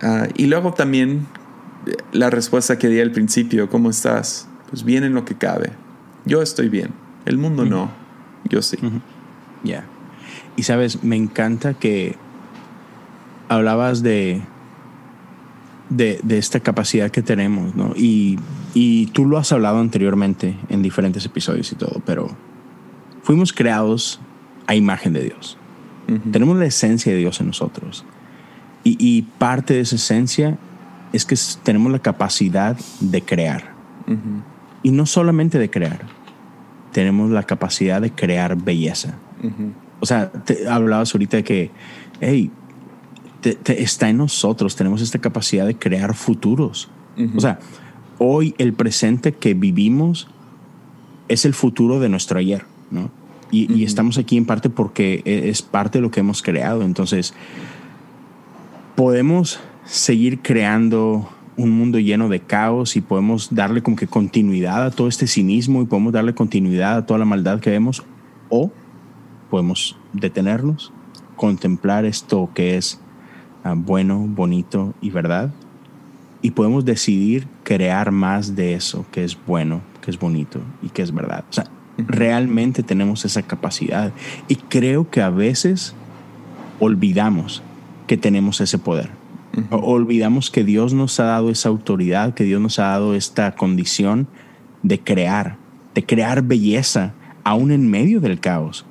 Ah, y luego también la respuesta que di al principio, ¿cómo estás? Pues bien en lo que cabe. Yo estoy bien. El mundo no. Yo sí. Ya. Y sabes, me encanta que hablabas de, de, esta capacidad que tenemos, ¿no? Y, y tú lo has hablado anteriormente en diferentes episodios y todo, pero fuimos creados a imagen de Dios. Tenemos la esencia de Dios en nosotros. Y, y, parte de esa esencia es que tenemos la capacidad de crear. Y no solamente de crear, tenemos la capacidad de crear belleza. O sea, te, hablabas ahorita de que, hey, está en nosotros, tenemos esta capacidad de crear futuros. O sea, hoy el presente que vivimos es el futuro de nuestro ayer, ¿no? Y, y, estamos aquí en parte porque e, es parte de lo que hemos creado. Entonces, podemos seguir creando un mundo lleno de caos y podemos darle como que continuidad a todo este cinismo y podemos darle continuidad a toda la maldad que vemos o podemos detenernos, contemplar esto que es ah, bueno, bonito y verdad y podemos decidir crear más de eso que es bueno, que es bonito y que es verdad. O sea, realmente tenemos esa capacidad y creo que a veces olvidamos que tenemos ese poder Olvidamos que Dios nos ha dado esa autoridad, que Dios nos ha dado esta condición de crear, de crear belleza, aún en medio del caos.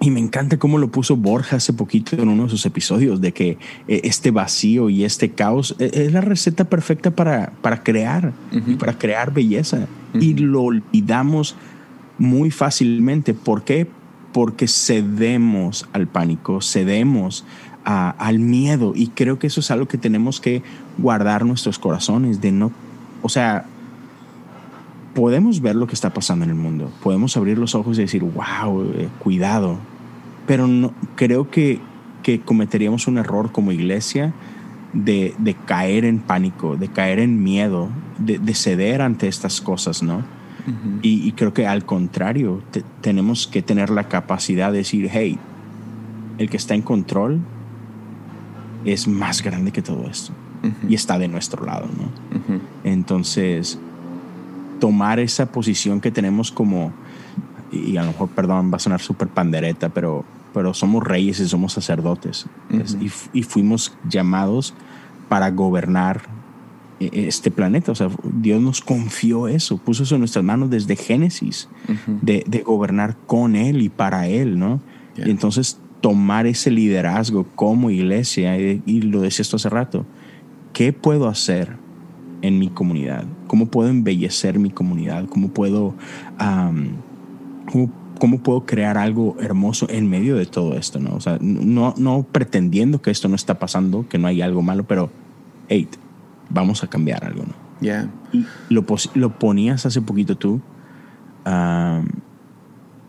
y me encanta cómo lo puso Borja hace poquito en uno de sus episodios, de que eh, este vacío y este caos eh, es la receta perfecta para, para crear y para crear belleza. Y lo olvidamos muy fácilmente. ¿Por qué? Porque cedemos al pánico, cedemos al miedo. Y creo que eso es algo que tenemos que guardar nuestros corazones, de no, o sea, podemos ver lo que está pasando en el mundo, podemos abrir los ojos y decir, wow, eh, cuidado, pero no, creo que, que cometeríamos un error como iglesia de, de, caer en pánico, de caer en miedo, de, de ceder ante estas cosas, ¿no? Y, creo que al contrario, tenemos que tener la capacidad de decir, hey, el que está en control es más grande que todo esto y está de nuestro lado, ¿no? Entonces, tomar esa posición que tenemos como, y a lo mejor, perdón, va a sonar súper pandereta, pero, pero somos reyes y somos sacerdotes y, fuimos llamados para gobernar este planeta. O sea, Dios nos confió eso, puso eso en nuestras manos desde Génesis, de, de, gobernar con Él y para Él, ¿no? Y entonces tomar ese liderazgo como iglesia, y, lo decía esto hace rato, ¿qué puedo hacer en mi comunidad? ¿Cómo puedo embellecer mi comunidad? ¿Cómo puedo, cómo, puedo crear algo hermoso en medio de todo esto? ¿no? O sea, no, no pretendiendo que esto no está pasando, que no hay algo malo, pero, hey, vamos a cambiar algo, ¿no? Yeah. lo, lo ponías hace poquito tú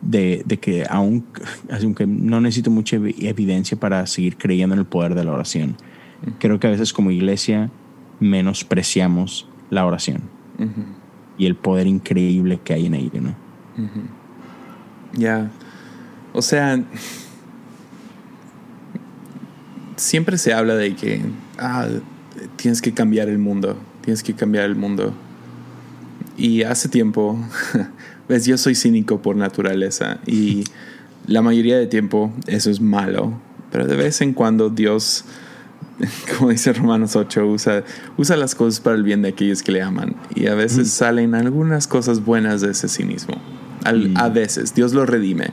de, de que aún, aunque no necesito mucha evidencia para seguir creyendo en el poder de la oración, creo que a veces como iglesia menospreciamos la oración y el poder increíble que hay en ella, ¿no? Ya, o sea, siempre se habla de que ah, tienes que cambiar el mundo, tienes que cambiar el mundo. Y hace tiempo, ves, yo soy cínico por naturaleza y la mayoría de tiempo eso es malo, pero de vez en cuando Dios, como dice Romanos 8, usa, usa las cosas para el bien de aquellos que le aman y a veces salen algunas cosas buenas de ese cinismo. A veces, Dios lo redime.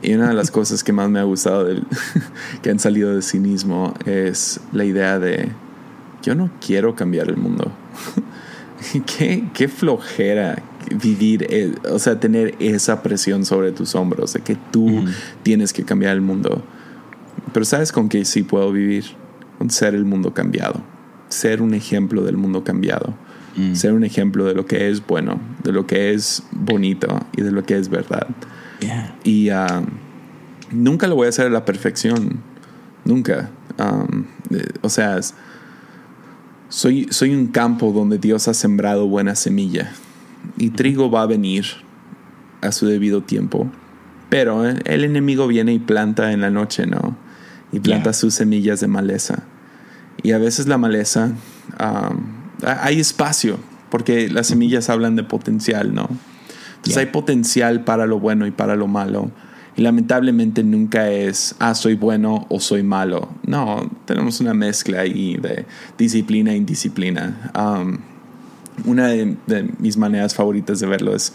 Y una de las cosas que más me ha gustado del, que han salido del cinismo es la idea de yo no quiero cambiar el mundo. qué, qué flojera vivir, eh, o sea, tener esa presión sobre tus hombros de que tú tienes que cambiar el mundo. Pero sabes con qué sí puedo vivir? Con ser el mundo cambiado. Ser un ejemplo del mundo cambiado. Mm. Ser un ejemplo de lo que es bueno, de lo que es bonito y de lo que es verdad. Y um, nunca lo voy a hacer a la perfección. Nunca. Um, o sea, soy, soy un campo donde Dios ha sembrado buena semilla. Y trigo va a venir a su debido tiempo. Pero eh, el enemigo viene y planta en la noche, ¿no? Y planta sus semillas de maleza. Y a veces la maleza, um, hay espacio, porque las semillas hablan de potencial, ¿no? Entonces hay potencial para lo bueno y para lo malo. Y lamentablemente nunca es, ah, soy bueno o soy malo. No, tenemos una mezcla ahí de disciplina e indisciplina. Una de, mis maneras favoritas de verlo es,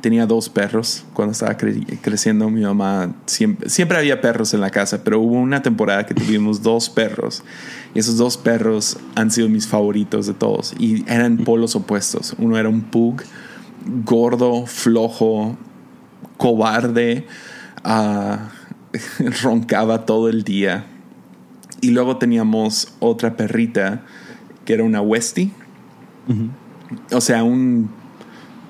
tenía dos perros cuando estaba creciendo. Mi mamá, siempre, siempre había perros en la casa, pero hubo una temporada que tuvimos dos perros. Y esos dos perros han sido mis favoritos de todos. Y eran polos opuestos. Uno era un pug gordo, flojo, cobarde, ah, roncaba todo el día. Y luego teníamos otra perrita que era una Westie. O sea, un,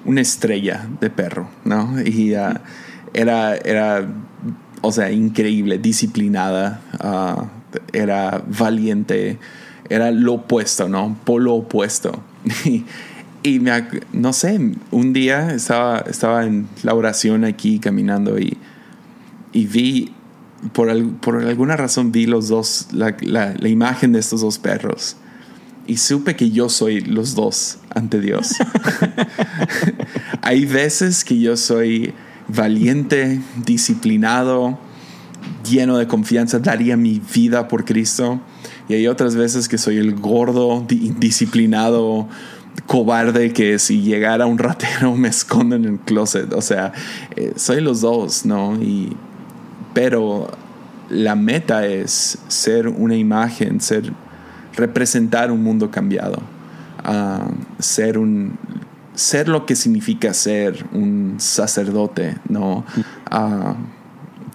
una estrella de perro, ¿no? Y ah, era, era, o sea, increíble, disciplinada, ah, era valiente, era lo opuesto, ¿no? Polo opuesto. Y me, no sé, un día estaba, estaba en la oración aquí caminando y, y vi, por, por, alguna razón vi los dos, la, la, la, imagen de estos dos perros. Y supe que yo soy los dos ante Dios. Hay veces que yo soy valiente, disciplinado, lleno de confianza, daría mi vida por Cristo. Y hay otras veces que soy el gordo, indisciplinado, cobarde que si llegara un ratero me escondo en el closet. O sea, eh, soy los dos, ¿no? Y, pero la meta es ser una imagen, ser representar un mundo cambiado, ah, ser un ser lo que significa ser un sacerdote, ¿no? Ah,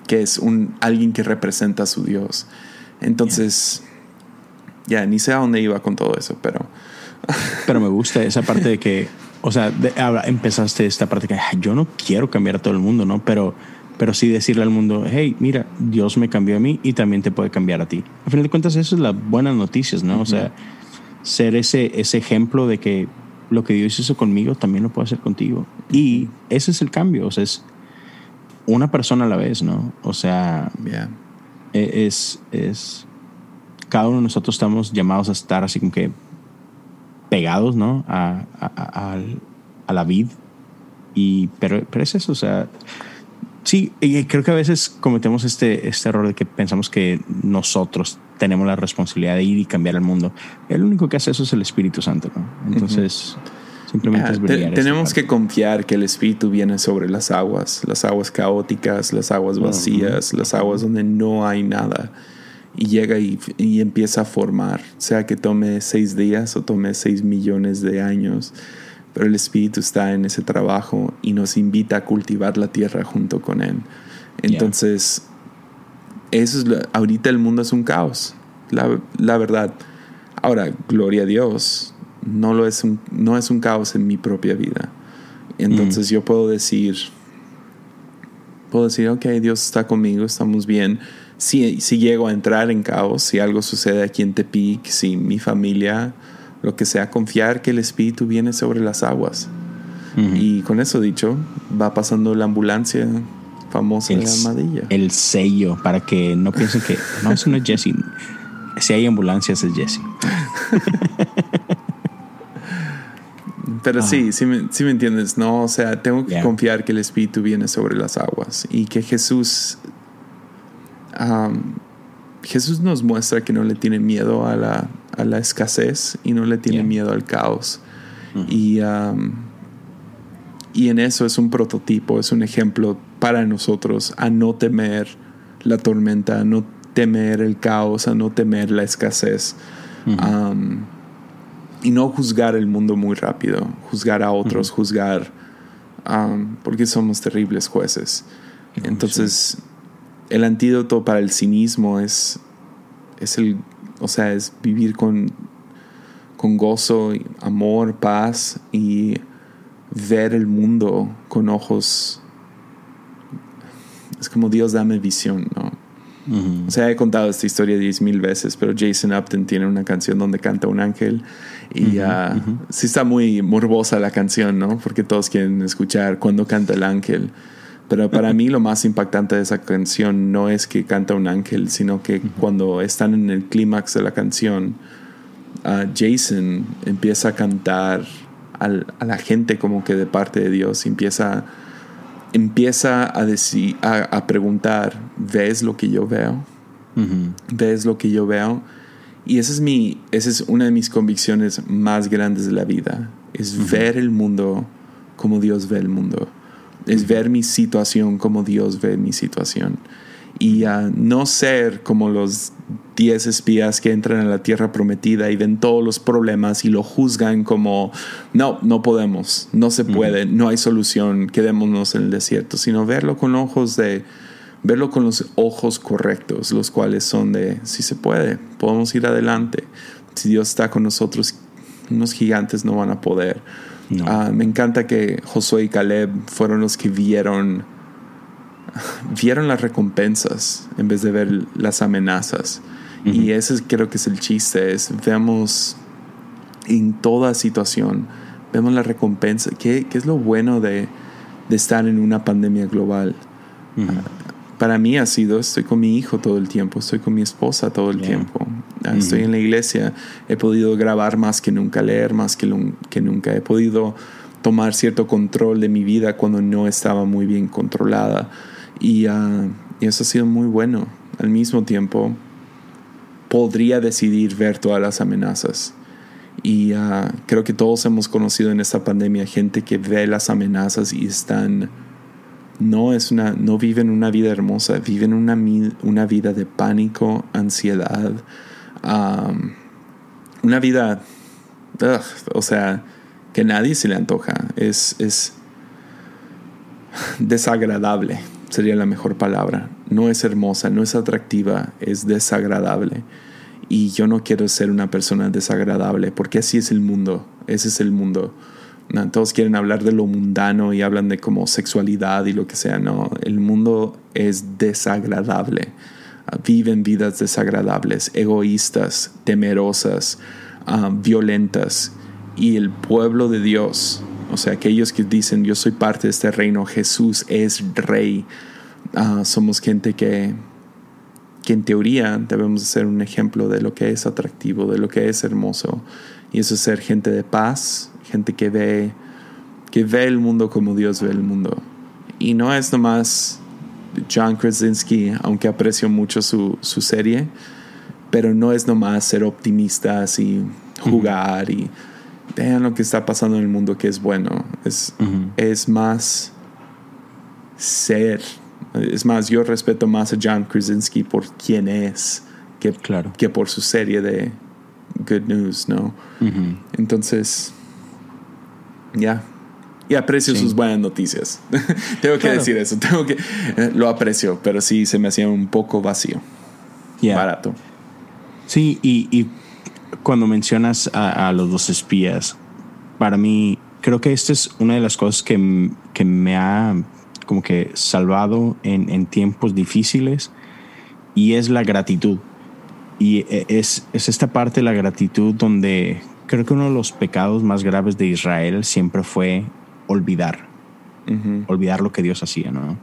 que es un alguien que representa a su Dios. Entonces, ya ni sé a dónde iba con todo eso, pero pero me gusta esa parte de que, o sea, empezaste esta parte que yo no quiero cambiar a todo el mundo, ¿no? Pero, pero sí decirle al mundo, hey, mira, Dios me cambió a mí y también te puede cambiar a ti. Al final de cuentas, eso es las buenas noticias, ¿no? O sea, ser ese, ese ejemplo de que lo que Dios hizo conmigo también lo puede hacer contigo. Y ese es el cambio, o sea, es una persona a la vez, ¿no? O sea, e, es, es, cada uno de nosotros estamos llamados a estar así como que pegados, ¿no? A, a, la vid. Y, pero, pero es eso, o sea, sí, y creo que a veces cometemos este, este error de que pensamos que nosotros tenemos la responsabilidad de ir y cambiar el mundo. El único que hace eso es el Espíritu Santo, ¿no? Entonces, simplemente es brillar Tenemos que confiar que el Espíritu viene sobre las aguas, las aguas caóticas, las aguas vacías, las aguas donde no hay nada y llega y, empieza a formar, sea que tome seis días o tome seis millones de años, pero el Espíritu está en ese trabajo y nos invita a cultivar la tierra junto con Él. Entonces, eso es ahorita el mundo es un caos, la, verdad. Ahora, gloria a Dios, no, lo es un, no es un caos en mi propia vida. Entonces mm. yo puedo decir, puedo decir, ok, Dios está conmigo, estamos bien. Si, si llego a entrar en caos, si algo sucede aquí en Tepic, si mi familia, lo que sea, confiar que el Espíritu viene sobre las aguas. Y con eso dicho, va pasando la ambulancia famosa de Armadilla. El sello, para que no piensen que, no, eso no es Jesse. Si hay ambulancias, es Jesse. Pero sí, sí me, sí me, entiendes, ¿no? O sea, tengo que confiar que el Espíritu viene sobre las aguas y que Jesús, Jesús nos muestra que no le tiene miedo a la, a la escasez y no le tiene miedo al caos. Y, y en eso es un prototipo, es un ejemplo para nosotros a no temer la tormenta, a no temer el caos, a no temer la escasez. Y no juzgar el mundo muy rápido, juzgar a otros, juzgar um, porque somos terribles jueces. Entonces, el antídoto para el cinismo es, es el, o sea, es vivir con, con gozo, amor, paz y ver el mundo con ojos. Es como Dios dame visión, ¿no? O sea, he contado esta historia diez mil veces, pero Jason Upton tiene una canción donde canta un ángel y uh sí está muy morbosa la canción, ¿no? Porque todos quieren escuchar cuando canta el ángel. Pero para mí lo más impactante de esa canción no es que canta un ángel, sino que cuando están en el clímax de la canción, uh, Jason empieza a cantar al, a la gente como que de parte de Dios, empieza empieza a, decir, a, preguntar, ¿ves lo que yo veo? ¿Ves lo que yo veo? Y esa es, mi, esa es una de mis convicciones más grandes de la vida, es ver el mundo como Dios ve el mundo, es ver mi situación como Dios ve mi situación y a no ser como los diez espías que entran a la tierra prometida y ven todos los problemas y lo juzgan como no, no podemos, no se puede, no hay solución, quedémonos en el desierto, sino verlo con ojos de verlo con los ojos correctos, los cuales son de si se puede, podemos ir adelante. Si Dios está con nosotros, unos gigantes no van a poder. Ah, me encanta que Josué y Caleb fueron los que vieron vieron las recompensas en vez de ver las amenazas. Y ese creo que es el chiste, es vemos en toda situación, vemos la recompensa. ¿Qué, qué es lo bueno de, de, estar en una pandemia global? Ah, para mí ha sido, estoy con mi hijo todo el tiempo, estoy con mi esposa todo el tiempo, ah, estoy en la iglesia, he podido grabar más que nunca, leer más que, que nunca, he podido tomar cierto control de mi vida cuando no estaba muy bien controlada. Ah, y, eso ha sido muy bueno. Al mismo tiempo, podría decidir ver todas las amenazas. Y uh, creo que todos hemos conocido en esta pandemia gente que ve las amenazas y están no es una no viven una vida hermosa, viven una, una vida de pánico, ansiedad, una vida, o sea, que nadie se le antoja, es, es desagradable sería la mejor palabra. No es hermosa, no es atractiva, es desagradable. Y yo no quiero ser una persona desagradable, porque así es el mundo, ese es el mundo. Todos quieren hablar de lo mundano y hablan de como sexualidad y lo que sea. No, el mundo es desagradable. Viven vidas desagradables, egoístas, temerosas, ah, violentas. Y el pueblo de Dios o sea, aquellos que dicen yo soy parte de este reino, Jesús es rey, ah, somos gente que, que en teoría debemos ser un ejemplo de lo que es atractivo, de lo que es hermoso. Y eso es ser gente de paz, gente que ve, que ve el mundo como Dios ve el mundo. Y no es nomás John Krasinski, aunque aprecio mucho su, su serie, pero no es nomás ser optimistas y jugar y vean lo que está pasando en el mundo que es bueno. Es, es más ser. Es más, yo respeto más a John Krasinski por quién es que, claro. que por su serie de Good News, ¿no? Entonces, ya. Y aprecio sus buenas noticias. tengo que decir eso. Tengo que, eh, lo aprecio, pero sí se me hacía un poco vacío. Barato. Sí, y, y cuando mencionas a, los dos espías, para mí creo que esta es una de las cosas que, que me ha como que salvado en, en tiempos difíciles y es la gratitud. Y e, es, es esta parte de la gratitud donde creo que uno de los pecados más graves de Israel siempre fue olvidar, olvidar lo que Dios hacía, ¿no?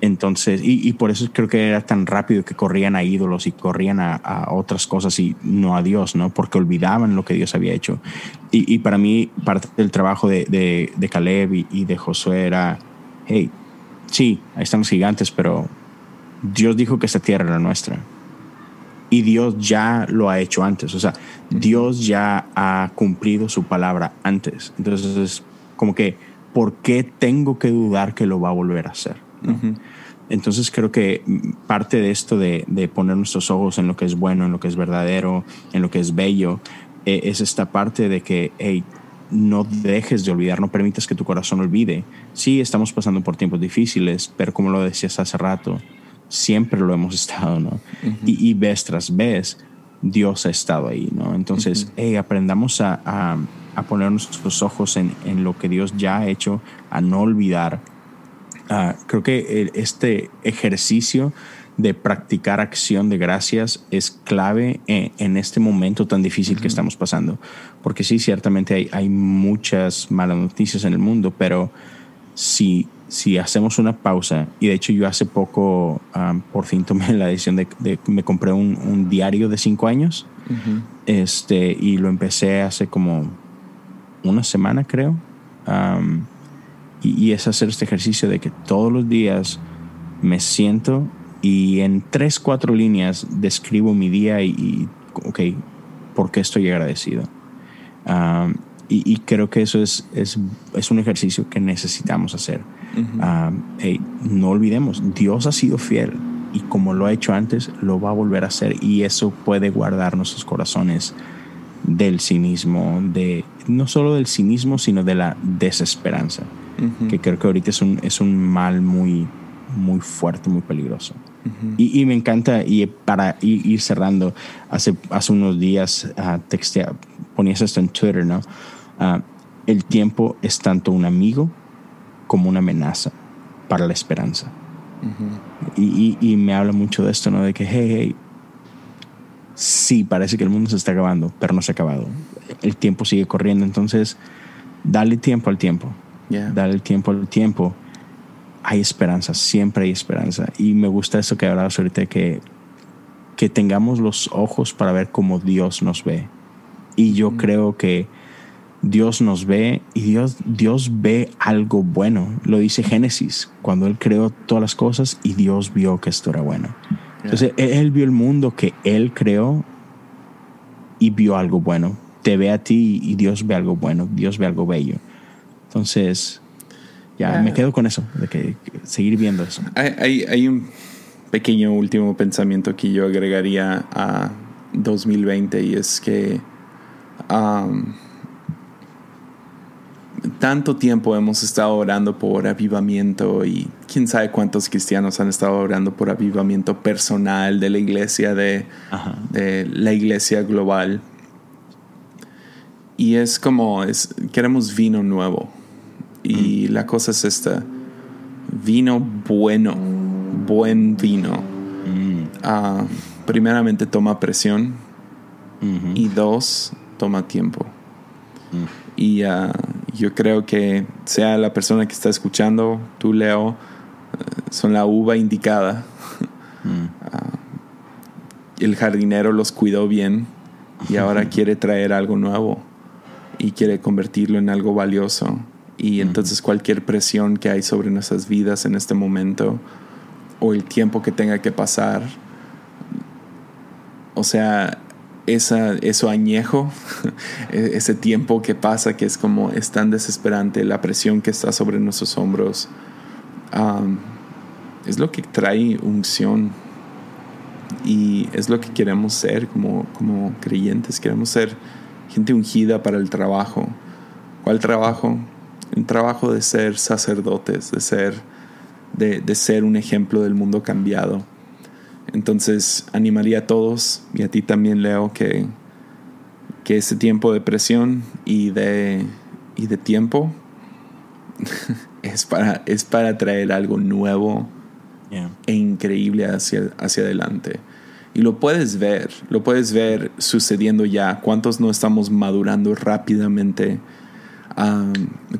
Entonces, y, y, por eso creo que era tan rápido que corrían a ídolos y corrían a, a, otras cosas y no a Dios, ¿no? Porque olvidaban lo que Dios había hecho. Y, y para mí, parte del trabajo de, de, de Caleb y, y, de Josué era, hey, sí, ahí están los gigantes, pero Dios dijo que esta tierra era nuestra. Y Dios ya lo ha hecho antes. O sea, Dios ya ha cumplido su palabra antes. Entonces, es como que, ¿por qué tengo que dudar que lo va a volver a hacer? ¿no? Uh -huh. Entonces creo que parte de esto de, de, poner nuestros ojos en lo que es bueno, en lo que es verdadero, en lo que es bello, eh, es esta parte de que, hey, no dejes de olvidar, no permitas que tu corazón olvide. Sí, estamos pasando por tiempos difíciles, pero como lo decías hace rato, siempre lo hemos estado, ¿no? Uh -huh. y, y, vez tras vez, Dios ha estado ahí, ¿no? Entonces, uh -huh. hey, aprendamos a, a, a, poner nuestros ojos en, en lo que Dios ya ha hecho, a no olvidar Uh, creo que este ejercicio de practicar acción de gracias es clave en, en este momento tan difícil uh -huh. que estamos pasando. Porque sí, ciertamente hay, hay, muchas malas noticias en el mundo, pero si, si hacemos una pausa, y de hecho yo hace poco um, por fin tomé la decisión de, de me compré un, un, diario de cinco años uh -huh. este, y lo empecé hace como una semana, creo. Um, y, y, es hacer este ejercicio de que todos los días me siento y en tres, cuatro líneas describo mi día y, y ok, ¿por qué estoy agradecido? Um, y, y, creo que eso es, es, es, un ejercicio que necesitamos hacer. Uh -huh. hey, no olvidemos, Dios ha sido fiel y como lo ha hecho antes, lo va a volver a hacer y eso puede guardar nuestros corazones del cinismo, de no solo del cinismo, sino de la desesperanza. Uh -huh. que creo que ahorita es un, es un mal muy, muy fuerte, muy peligroso. Uh -huh. y, y, me encanta, y para ir, cerrando, hace, hace unos días uh, textea, ponías esto en Twitter, ¿no? Uh, el tiempo es tanto un amigo como una amenaza para la esperanza. Uh -huh. y, y, y, me habla mucho de esto, ¿no? De que, hey, hey, sí, parece que el mundo se está acabando, pero no se ha acabado. El tiempo sigue corriendo, entonces dale tiempo al tiempo yeah. dar el tiempo al tiempo, hay esperanza, siempre hay esperanza. Y me gusta eso que hablabas ahorita, que, que tengamos los ojos para ver cómo Dios nos ve. Y yo mm. creo que Dios nos ve y Dios, Dios ve algo bueno. Lo dice Génesis, cuando Él creó todas las cosas y Dios vio que esto era bueno. Entonces, Él vio el mundo que Él creó y vio algo bueno. Te ve a ti y Dios ve algo bueno, Dios ve algo bello. Entonces, ya yeah. me quedo con eso, de que, que seguir viendo eso. Hay, hay, hay, un pequeño último pensamiento que yo agregaría a 2020 y es que um, tanto tiempo hemos estado orando por avivamiento y quién sabe cuántos cristianos han estado orando por avivamiento personal de la iglesia, de, de la iglesia global. Y es como, es, queremos vino nuevo y mm. la cosa es esta: vino bueno, buen vino. Mm. Uh, primeramente toma presión mm -hmm. y dos, toma tiempo. Mm. Y uh, yo creo que sea la persona que está escuchando, tú Leo, uh, son la uva indicada. Ah, el jardinero los cuidó bien y ahora quiere traer algo nuevo y quiere convertirlo en algo valioso. Y entonces cualquier presión que hay sobre nuestras vidas en este momento o el tiempo que tenga que pasar, o sea, esa, eso añejo, e-, ese tiempo que pasa que es como es tan desesperante, la presión que está sobre nuestros hombros, es lo que trae unción y es lo que queremos ser como, como creyentes, queremos ser gente ungida para el trabajo. ¿Cuál trabajo? un trabajo de ser sacerdotes, de ser, de, de ser un ejemplo del mundo cambiado. Entonces animaría a todos y a ti también, Leo, que, que ese tiempo de presión y de, y de tiempo es para, es para traer algo nuevo e increíble hacia, hacia adelante. Y lo puedes ver, lo puedes ver sucediendo ya. ¿Cuántos no estamos madurando rápidamente?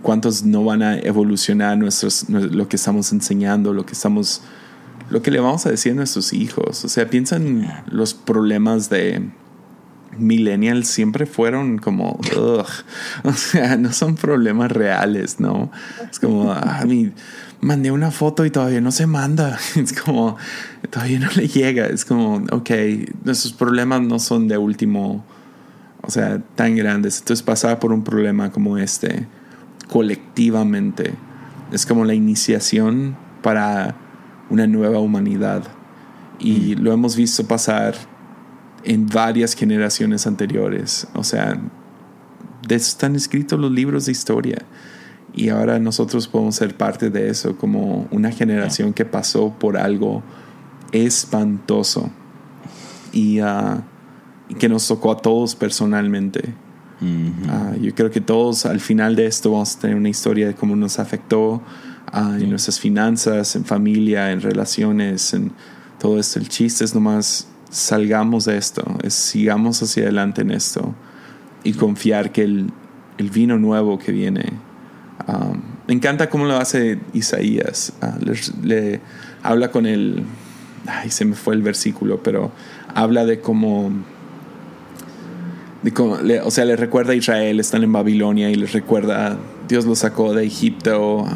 ¿Cuántos no van a evolucionar nuestros, lo que estamos enseñando, lo que estamos, lo que le vamos a decir a nuestros hijos? O sea, piensan los problemas de millennials siempre fueron como, ugh. o sea, no son problemas reales, ¿no? Es como, a mí mandé una foto y todavía no se manda. Es como, todavía no le llega. Es como, ok, nuestros problemas no son de último, o sea, tan grandes. Entonces pasar por un problema como este, colectivamente, es como la iniciación para una nueva humanidad. Y lo hemos visto pasar en varias generaciones anteriores. O sea, de eso están escritos los libros de historia y ahora nosotros podemos ser parte de eso, como una generación que pasó por algo espantoso y, ah, que nos tocó a todos personalmente. Ah, yo creo que todos al final de esto vamos a tener una historia de cómo nos afectó ah, en nuestras finanzas, en familia, en relaciones, en todo esto. El chiste es nomás salgamos de esto, sigamos hacia adelante en esto y confiar que el, el vino nuevo que viene Um, me encanta cómo lo hace Isaías. Ah, le, habla con el. Ay, se me fue el versículo, pero habla de cómo. o sea, le recuerda a Israel, están en Babilonia y les recuerda, Dios los sacó de Egipto,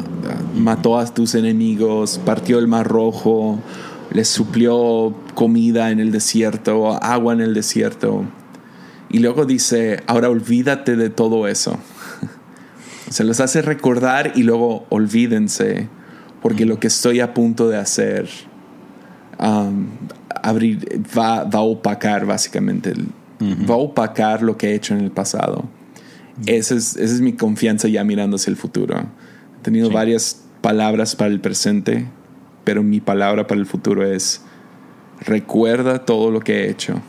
mató a tus enemigos, partió el mar rojo, les suplió comida en el desierto, agua en el desierto. Y luego dice, ahora olvídate de todo eso se los hace recordar y luego olvídense, porque lo que estoy a punto de hacer um, abrir, va, a opacar básicamente, va a opacar lo que he hecho en el pasado. esa, es, mi confianza ya mirando hacia el futuro. He tenido varias palabras para el presente, pero mi palabra para el futuro es, recuerda todo lo que he hecho,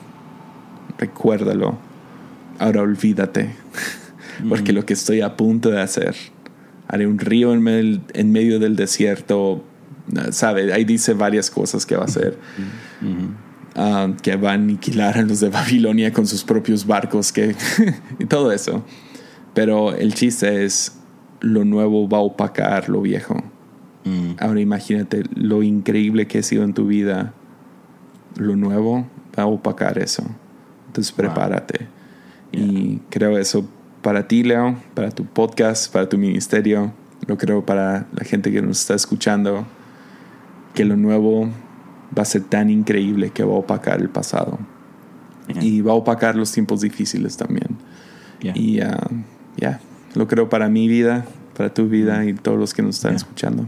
recuérdalo, ahora olvídate. porque lo que estoy a punto de hacer, haré un río en, en medio del desierto, ¿sabe? Ahí dice varias cosas que va a hacer. Ah, que va a aniquilar a los de Babilonia con sus propios barcos, que, y todo eso. Pero el chiste es, lo nuevo va a opacar lo viejo. Mm. Ahora imagínate lo increíble que ha sido en tu vida. Lo nuevo va a opacar eso. Entonces prepárate. Y creo eso para ti, Leo, para tu podcast, para tu ministerio. Lo creo para la gente que nos está escuchando. Que lo nuevo va a ser tan increíble que va a opacar el pasado. Y va a opacar los tiempos difíciles también. Y uh, ya, lo creo para mi vida, para tu vida y todos los que nos están escuchando.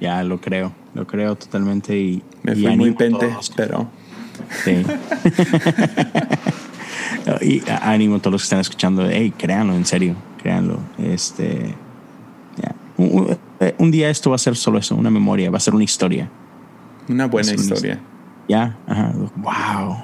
Ya, lo creo, lo creo totalmente. Y, Me fui muy pente, pero. Sí. y ánimo a todos los que están escuchando, hey, créanlo, en serio, créanlo. Este, un, día esto va a ser solo eso, una memoria, va a ser una historia. Una buena historia. Ya, wow.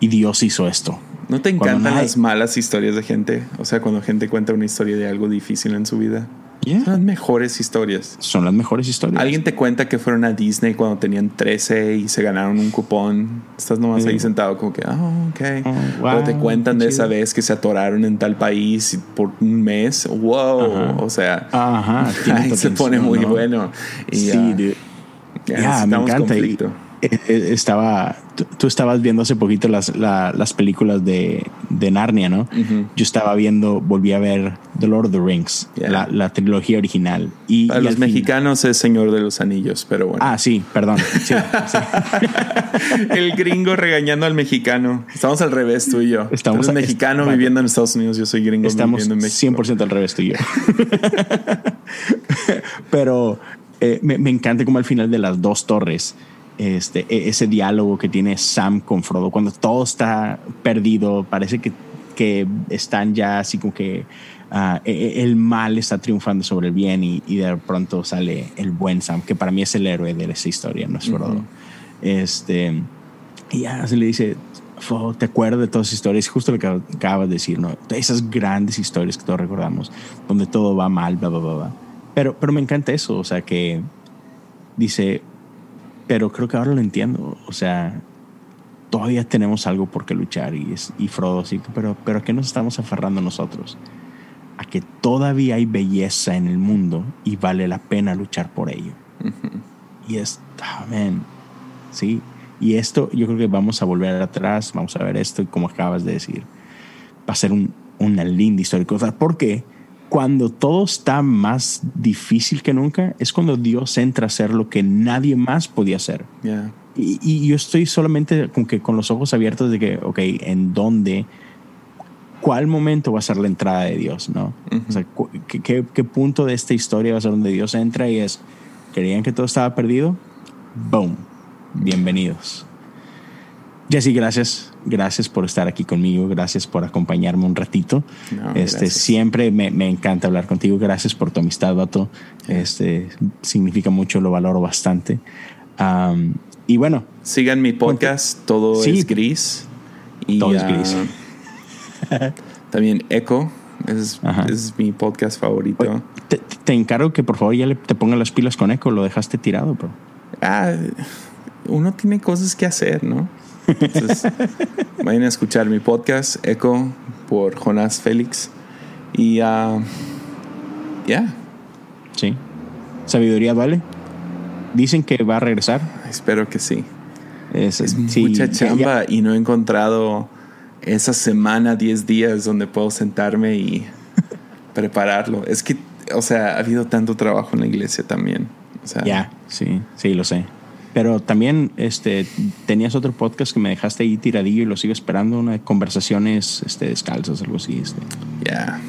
Y Dios hizo esto. ¿No te encantan las malas historias de gente? O sea, cuando gente cuenta una historia de algo difícil en su vida. Son las mejores historias. Son las mejores historias. Alguien te cuenta que fueron a Disney cuando tenían 13 y se ganaron un cupón. Estás nomás ahí sentado como que, oh, ok. Oh, te cuentan de esa vez que se atoraron en tal país por un mes. Wow. O sea, ahí se pone muy bueno. Y, sí, ya, me encanta. Eh, eh, estaba, tú, estabas viendo hace poquito las, las películas de, de Narnia, ¿no? Yo estaba viendo, volví a ver The Lord of the Rings, la, trilogía original. Y, Para los mexicanos es Señor de los Anillos, pero bueno. Ah, sí, perdón. El gringo regañando al mexicano. Estamos al revés, tú y yo. Estamos tú mexicano viviendo en Estados Unidos, yo soy gringo viviendo en México. 100% al revés, tú y yo. pero eh, me, me encanta como al final de las dos torres este, e, ese diálogo que tiene Sam con Frodo, cuando todo está perdido, parece que, que están ya así como que e, el mal está triunfando sobre el bien y, de pronto sale el buen Sam, que para mí es el héroe de esa historia, no es Frodo. este, y ya se le dice, te acuerdas de todas esas historias, justo lo que acabas de decir, ¿no? Esas grandes historias que todos recordamos, donde todo va mal, bla, bla, bla, bla. Pero, pero me encanta eso, o sea, que dice, pero creo que ahora lo entiendo, o sea, todavía tenemos algo por qué luchar y, es, y Frodo, sí, pero, pero ¿a qué nos estamos aferrando nosotros? A que todavía hay belleza en el mundo y vale la pena luchar por ello. Y es, amén, sí. Y esto, yo creo que vamos a volver atrás, vamos a ver esto y como acabas de decir, va a ser un, una linda historia. ¿Por qué? Cuando todo está más difícil que nunca, es cuando Dios entra a hacer lo que nadie más podía hacer. Y, yo estoy solamente con, que, con los ojos abiertos de que, ok, ¿en dónde? ¿Cuál momento va a ser la entrada de Dios? ¿no? o sea, ¿qué, ¿qué, punto de esta historia va a ser donde Dios entra y es, ¿creían que todo estaba perdido? ¡Boom! Bienvenidos. Jesse, gracias. Gracias por estar aquí conmigo. Gracias por acompañarme un ratito. este, siempre me, me, encanta hablar contigo. Gracias por tu amistad, Vato. Este, significa mucho, lo valoro bastante. y bueno. Sigan mi podcast, todo es gris. Y, todo es gris. también Echo. Es, es, mi podcast favorito. te, encargo que por favor ya le, te pongan las pilas con Echo. Lo dejaste tirado, bro. Ah, uno tiene cosas que hacer, ¿no? Entonces, vayan a escuchar mi podcast, Echo, por Jonás Félix. Y uh, ya. Sí. Sabiduría vale. Dicen que va a regresar. Espero que sí. Es, mucha chamba y no he encontrado esa semana, 10 días donde puedo sentarme y prepararlo. Es que, o sea, ha habido tanto trabajo en la iglesia también. O sea, ya, sí, sí, lo sé. Pero también este, tenías otro podcast que me dejaste ahí tiradillo y lo sigo esperando, una de conversaciones este, descalzas, algo así. Este. Ya.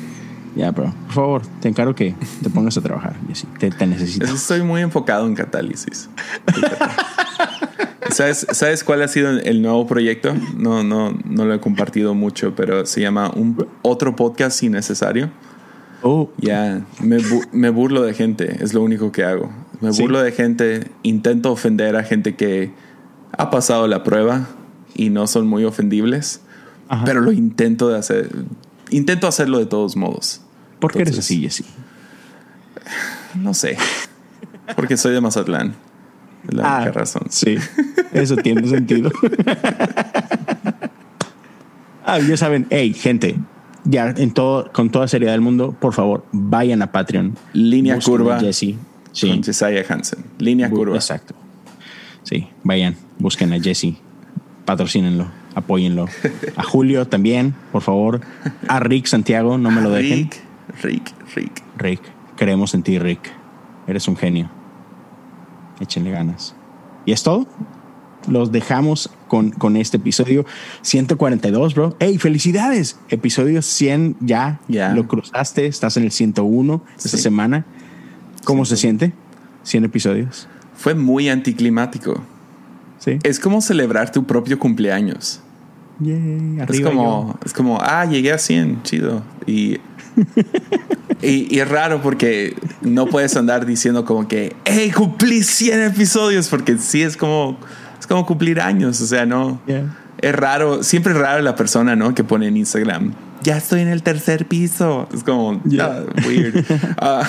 Ya, pero por favor, te encargo que te pongas a trabajar. Te, te necesito. Estoy muy enfocado en catálisis. ¿Sabes, ¿Sabes cuál ha sido el nuevo proyecto? No, no, no lo he compartido mucho, pero se llama un otro podcast innecesario. Oh. Ya, me, me burlo de gente, es lo único que hago. Me burlo de gente, intento ofender a gente que ha pasado la prueba y no son muy ofendibles, pero lo intento de hacer, intento hacerlo de todos modos. ¿Por qué eres así, Jesse? No sé. Porque soy de Mazatlán. La única ah, razón. Sí, eso tiene sentido. ah, ya saben, hey, gente, ya en todo, con toda seriedad del mundo, por favor, vayan a Patreon. Línea curva. Jesse Sí. Con Jesiah Hansen. Línea curva. Exacto. Sí, vayan, busquen a Jesse, patrocínenlo, apóyenlo. A Julio también, por favor. A Rick Santiago, no me lo dejen. Rick, Rick, Rick. Rick, creemos en ti, Rick. Eres un genio. Échenle ganas. ¿Y es todo? Los dejamos con, con este episodio 142, bro. ¡Hey, felicidades! Episodio 100 ya. Ya. Lo cruzaste, estás en el 101 esta semana. ¿Cómo se siente? 100 episodios. Fue muy anticlimático. Sí. Es como celebrar tu propio cumpleaños. es como, es como, ah, llegué a 100, chido. Y, y, es raro porque no puedes andar diciendo como que, hey, cumplí 100 episodios, porque sí es como, es como cumplir años, o sea, no. Es raro, siempre es raro la persona, ¿no? Que pone en Instagram, ya estoy en el tercer piso. Es como, ah, weird. Ah,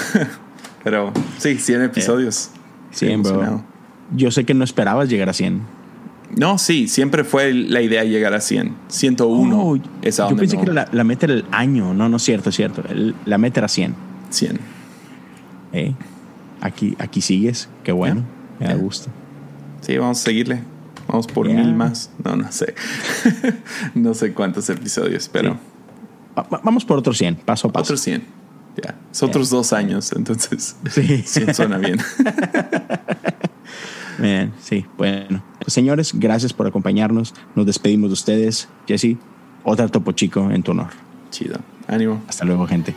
pero sí, 100 episodios. 100, bro. Yo sé que no esperabas llegar a 100. No, sí, siempre fue la idea llegar a 100. 101 oh, es Yo pensé que la, la, meta era el año. No, no es cierto, es cierto. la meta era 100. 100. Eh, aquí, aquí sigues. Qué bueno. Me da gusto. Sí, vamos a seguirle. Vamos por mil más. No, no sé. no sé cuántos episodios, pero. vamos por otros 100, paso a paso. Otros 100. Ya, es otros dos años, entonces sí, sí suena bien. bien, sí, bueno. Pues, señores, gracias por acompañarnos. Nos despedimos de ustedes. Jesse, otra Topo Chico en tu honor. Chido. Ánimo. Hasta luego, gente.